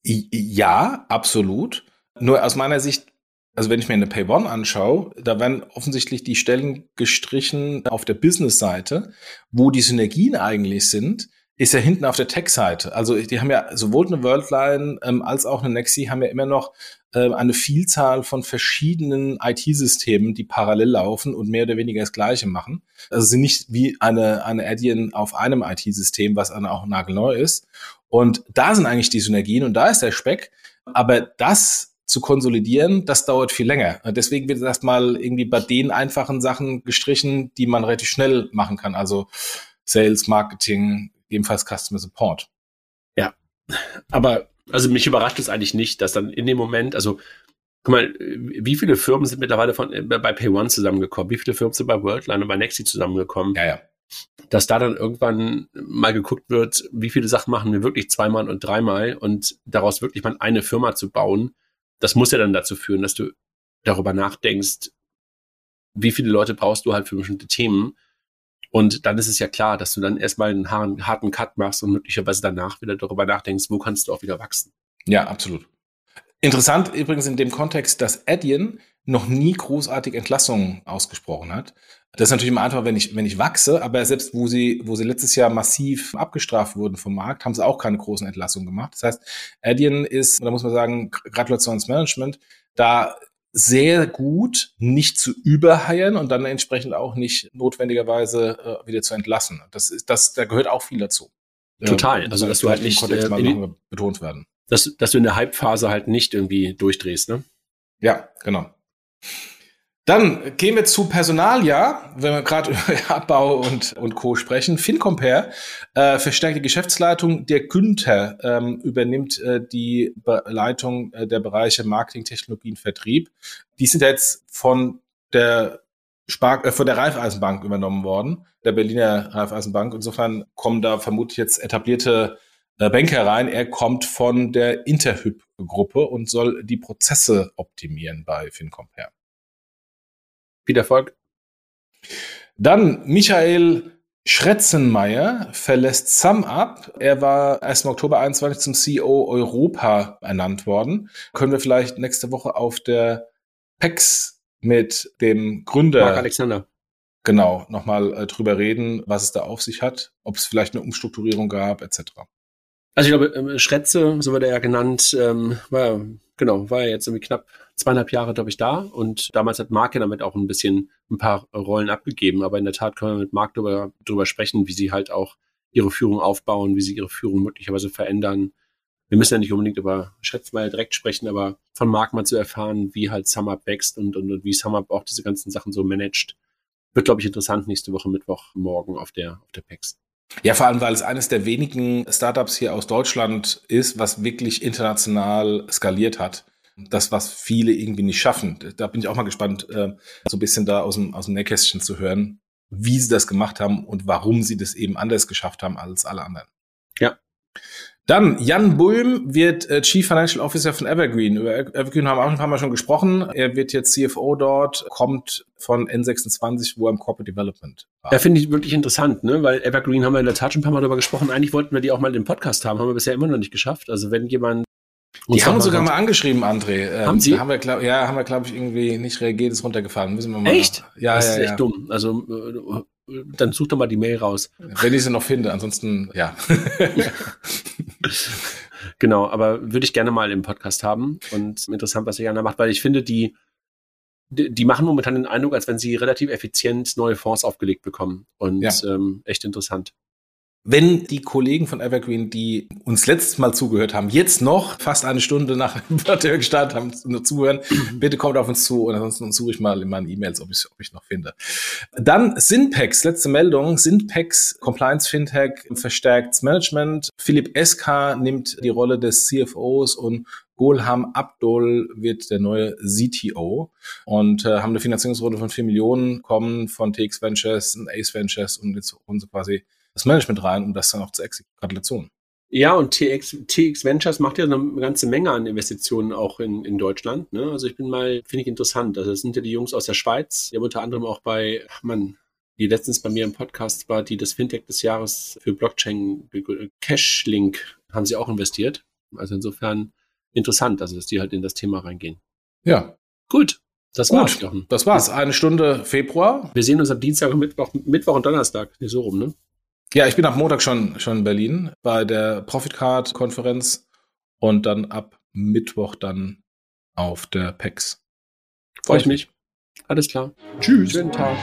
Ja, absolut. Nur aus meiner Sicht, also wenn ich mir eine Pay One anschaue, da werden offensichtlich die Stellen gestrichen auf der Business-Seite, wo die Synergien eigentlich sind, ist ja hinten auf der Tech-Seite. Also die haben ja sowohl eine Worldline ähm, als auch eine Nexi haben ja immer noch äh, eine Vielzahl von verschiedenen IT-Systemen, die parallel laufen und mehr oder weniger das Gleiche machen. Also sind nicht wie eine, eine Adyen auf einem IT-System, was dann auch nagelneu ist. Und da sind eigentlich die Synergien und da ist der Speck. Aber das zu konsolidieren, das dauert viel länger. Deswegen wird erstmal irgendwie bei den einfachen Sachen gestrichen, die man relativ schnell machen kann. Also Sales, Marketing, ebenfalls Customer Support. Ja, aber also mich überrascht es eigentlich nicht, dass dann in dem Moment, also guck mal, wie viele Firmen sind mittlerweile von äh, bei PayOne zusammengekommen? Wie viele Firmen sind bei Worldline und bei Nexi zusammengekommen? Ja, ja. Dass da dann irgendwann mal geguckt wird, wie viele Sachen machen wir wirklich zweimal und dreimal und daraus wirklich mal eine Firma zu bauen, das muss ja dann dazu führen, dass du darüber nachdenkst, wie viele Leute brauchst du halt für bestimmte Themen und dann ist es ja klar, dass du dann erstmal einen harten Cut machst und möglicherweise danach wieder darüber nachdenkst, wo kannst du auch wieder wachsen. Ja, absolut. Interessant übrigens in dem Kontext, dass Adyen noch nie großartig Entlassungen ausgesprochen hat. Das ist natürlich immer einfach, wenn ich, wenn ich wachse, aber selbst wo sie, wo sie letztes Jahr massiv abgestraft wurden vom Markt, haben sie auch keine großen Entlassungen gemacht. Das heißt, Adyen ist, da muss man sagen, Gratulationsmanagement, da sehr gut, nicht zu überheiern und dann entsprechend auch nicht notwendigerweise äh, wieder zu entlassen. Das ist, das, da gehört auch viel dazu. Total. Ähm, also, dass du halt nicht, Kontext äh, in, betont werden. Dass, dass du in der Hype-Phase halt nicht irgendwie durchdrehst, ne? Ja, genau. Dann gehen wir zu Personalia, wenn wir gerade über Abbau und, und Co. sprechen. FinCompare äh, verstärkt die Geschäftsleitung. Der Günther ähm, übernimmt äh, die Be Leitung äh, der Bereiche Marketing, Technologien, Vertrieb. Die sind jetzt von der Spar äh, von der Raiffeisenbank übernommen worden, der Berliner Raiffeisenbank. Insofern kommen da vermutlich jetzt etablierte äh, Banker rein. Er kommt von der Interhyp-Gruppe und soll die Prozesse optimieren bei FinCompare. Viel Erfolg. Dann Michael Schretzenmeier verlässt SumUp. Er war erst im Oktober 21 zum CEO Europa ernannt worden. Können wir vielleicht nächste Woche auf der PEX mit dem Gründer Mark Alexander. Genau, nochmal äh, drüber reden, was es da auf sich hat, ob es vielleicht eine Umstrukturierung gab, etc. Also ich glaube, ähm, Schretze, so wird er ja genannt, ähm, war genau, war ja jetzt irgendwie knapp zweieinhalb Jahre, glaube ich, da. Und damals hat Mark ja damit auch ein bisschen ein paar Rollen abgegeben. Aber in der Tat können wir mit Mark darüber, darüber sprechen, wie sie halt auch ihre Führung aufbauen, wie sie ihre Führung möglicherweise verändern. Wir müssen ja nicht unbedingt über Schätzmeier direkt sprechen, aber von Mark mal zu erfahren, wie halt SumUp wächst und, und, und wie SumUp auch diese ganzen Sachen so managt, wird, glaube ich, interessant nächste Woche Mittwoch morgen auf der, auf der PEX. Ja, vor allem, weil es eines der wenigen Startups hier aus Deutschland ist, was wirklich international skaliert hat. Das, was viele irgendwie nicht schaffen. Da bin ich auch mal gespannt, äh, so ein bisschen da aus dem, aus dem Nähkästchen zu hören, wie sie das gemacht haben und warum sie das eben anders geschafft haben als alle anderen. Ja. Dann, Jan Bulm wird äh, Chief Financial Officer von Evergreen. Über Evergreen haben wir auch ein paar Mal schon gesprochen. Er wird jetzt CFO dort, kommt von N26, wo er im Corporate Development war. Ja, finde ich wirklich interessant, ne? weil Evergreen haben wir in der Tat schon ein paar Mal darüber gesprochen. Eigentlich wollten wir die auch mal im Podcast haben, haben wir bisher immer noch nicht geschafft. Also wenn jemand die haben uns sogar mal angeschrieben, André. Ähm, haben sie? Haben wir, glaub, ja, haben wir, glaube ich, irgendwie nicht reagiert, ist runtergefallen. Müssen wir mal echt? Ja, das ja, ist echt ja. dumm. Also äh, dann such doch mal die Mail raus. Wenn ich sie noch finde, ansonsten, ja. genau, aber würde ich gerne mal im Podcast haben und interessant, was Jana macht, weil ich finde, die, die, die machen momentan den Eindruck, als wenn sie relativ effizient neue Fonds aufgelegt bekommen und Ja. ähm, echt interessant. Wenn die Kollegen von Evergreen, die uns letztes Mal zugehört haben, jetzt noch fast eine Stunde nach dem Podcast gestartet haben, nur zuhören, bitte kommt auf uns zu und ansonsten suche ich mal in meinen E-Mails, ob ich, ob ich noch finde. Dann Synpex, letzte Meldung. Synpex, Compliance Fintech, verstärkt Management. Philipp SK nimmt die Rolle des CFOs und Golham Abdul wird der neue CTO und äh, haben eine Finanzierungsrunde von 4 Millionen, kommen von TX Ventures und Ace Ventures und jetzt sie quasi das Management rein, um das dann auch zu exekutieren. Gratulation. Ja, und TX, TX Ventures macht ja eine ganze Menge an Investitionen auch in, in Deutschland. Ne? Also ich bin mal, finde ich interessant. Also das sind ja die Jungs aus der Schweiz. Die haben unter anderem auch bei, ach Mann, die letztens bei mir im Podcast war, die das Fintech des Jahres für Blockchain, Cashlink, haben sie auch investiert. Also insofern interessant, also dass die halt in das Thema reingehen. Ja, Gut, das Gut. war's. Jochen. das war's. Eine Stunde Februar. Wir sehen uns am Dienstag und Mittwoch, Mittwoch und Donnerstag. Nicht so rum, ne? Ja, ich bin ab Montag schon, schon in Berlin bei der Profit Card Konferenz und dann ab Mittwoch dann auf der PEX. Freue ich mich. Alles klar. Tschüss. Schönen Tag.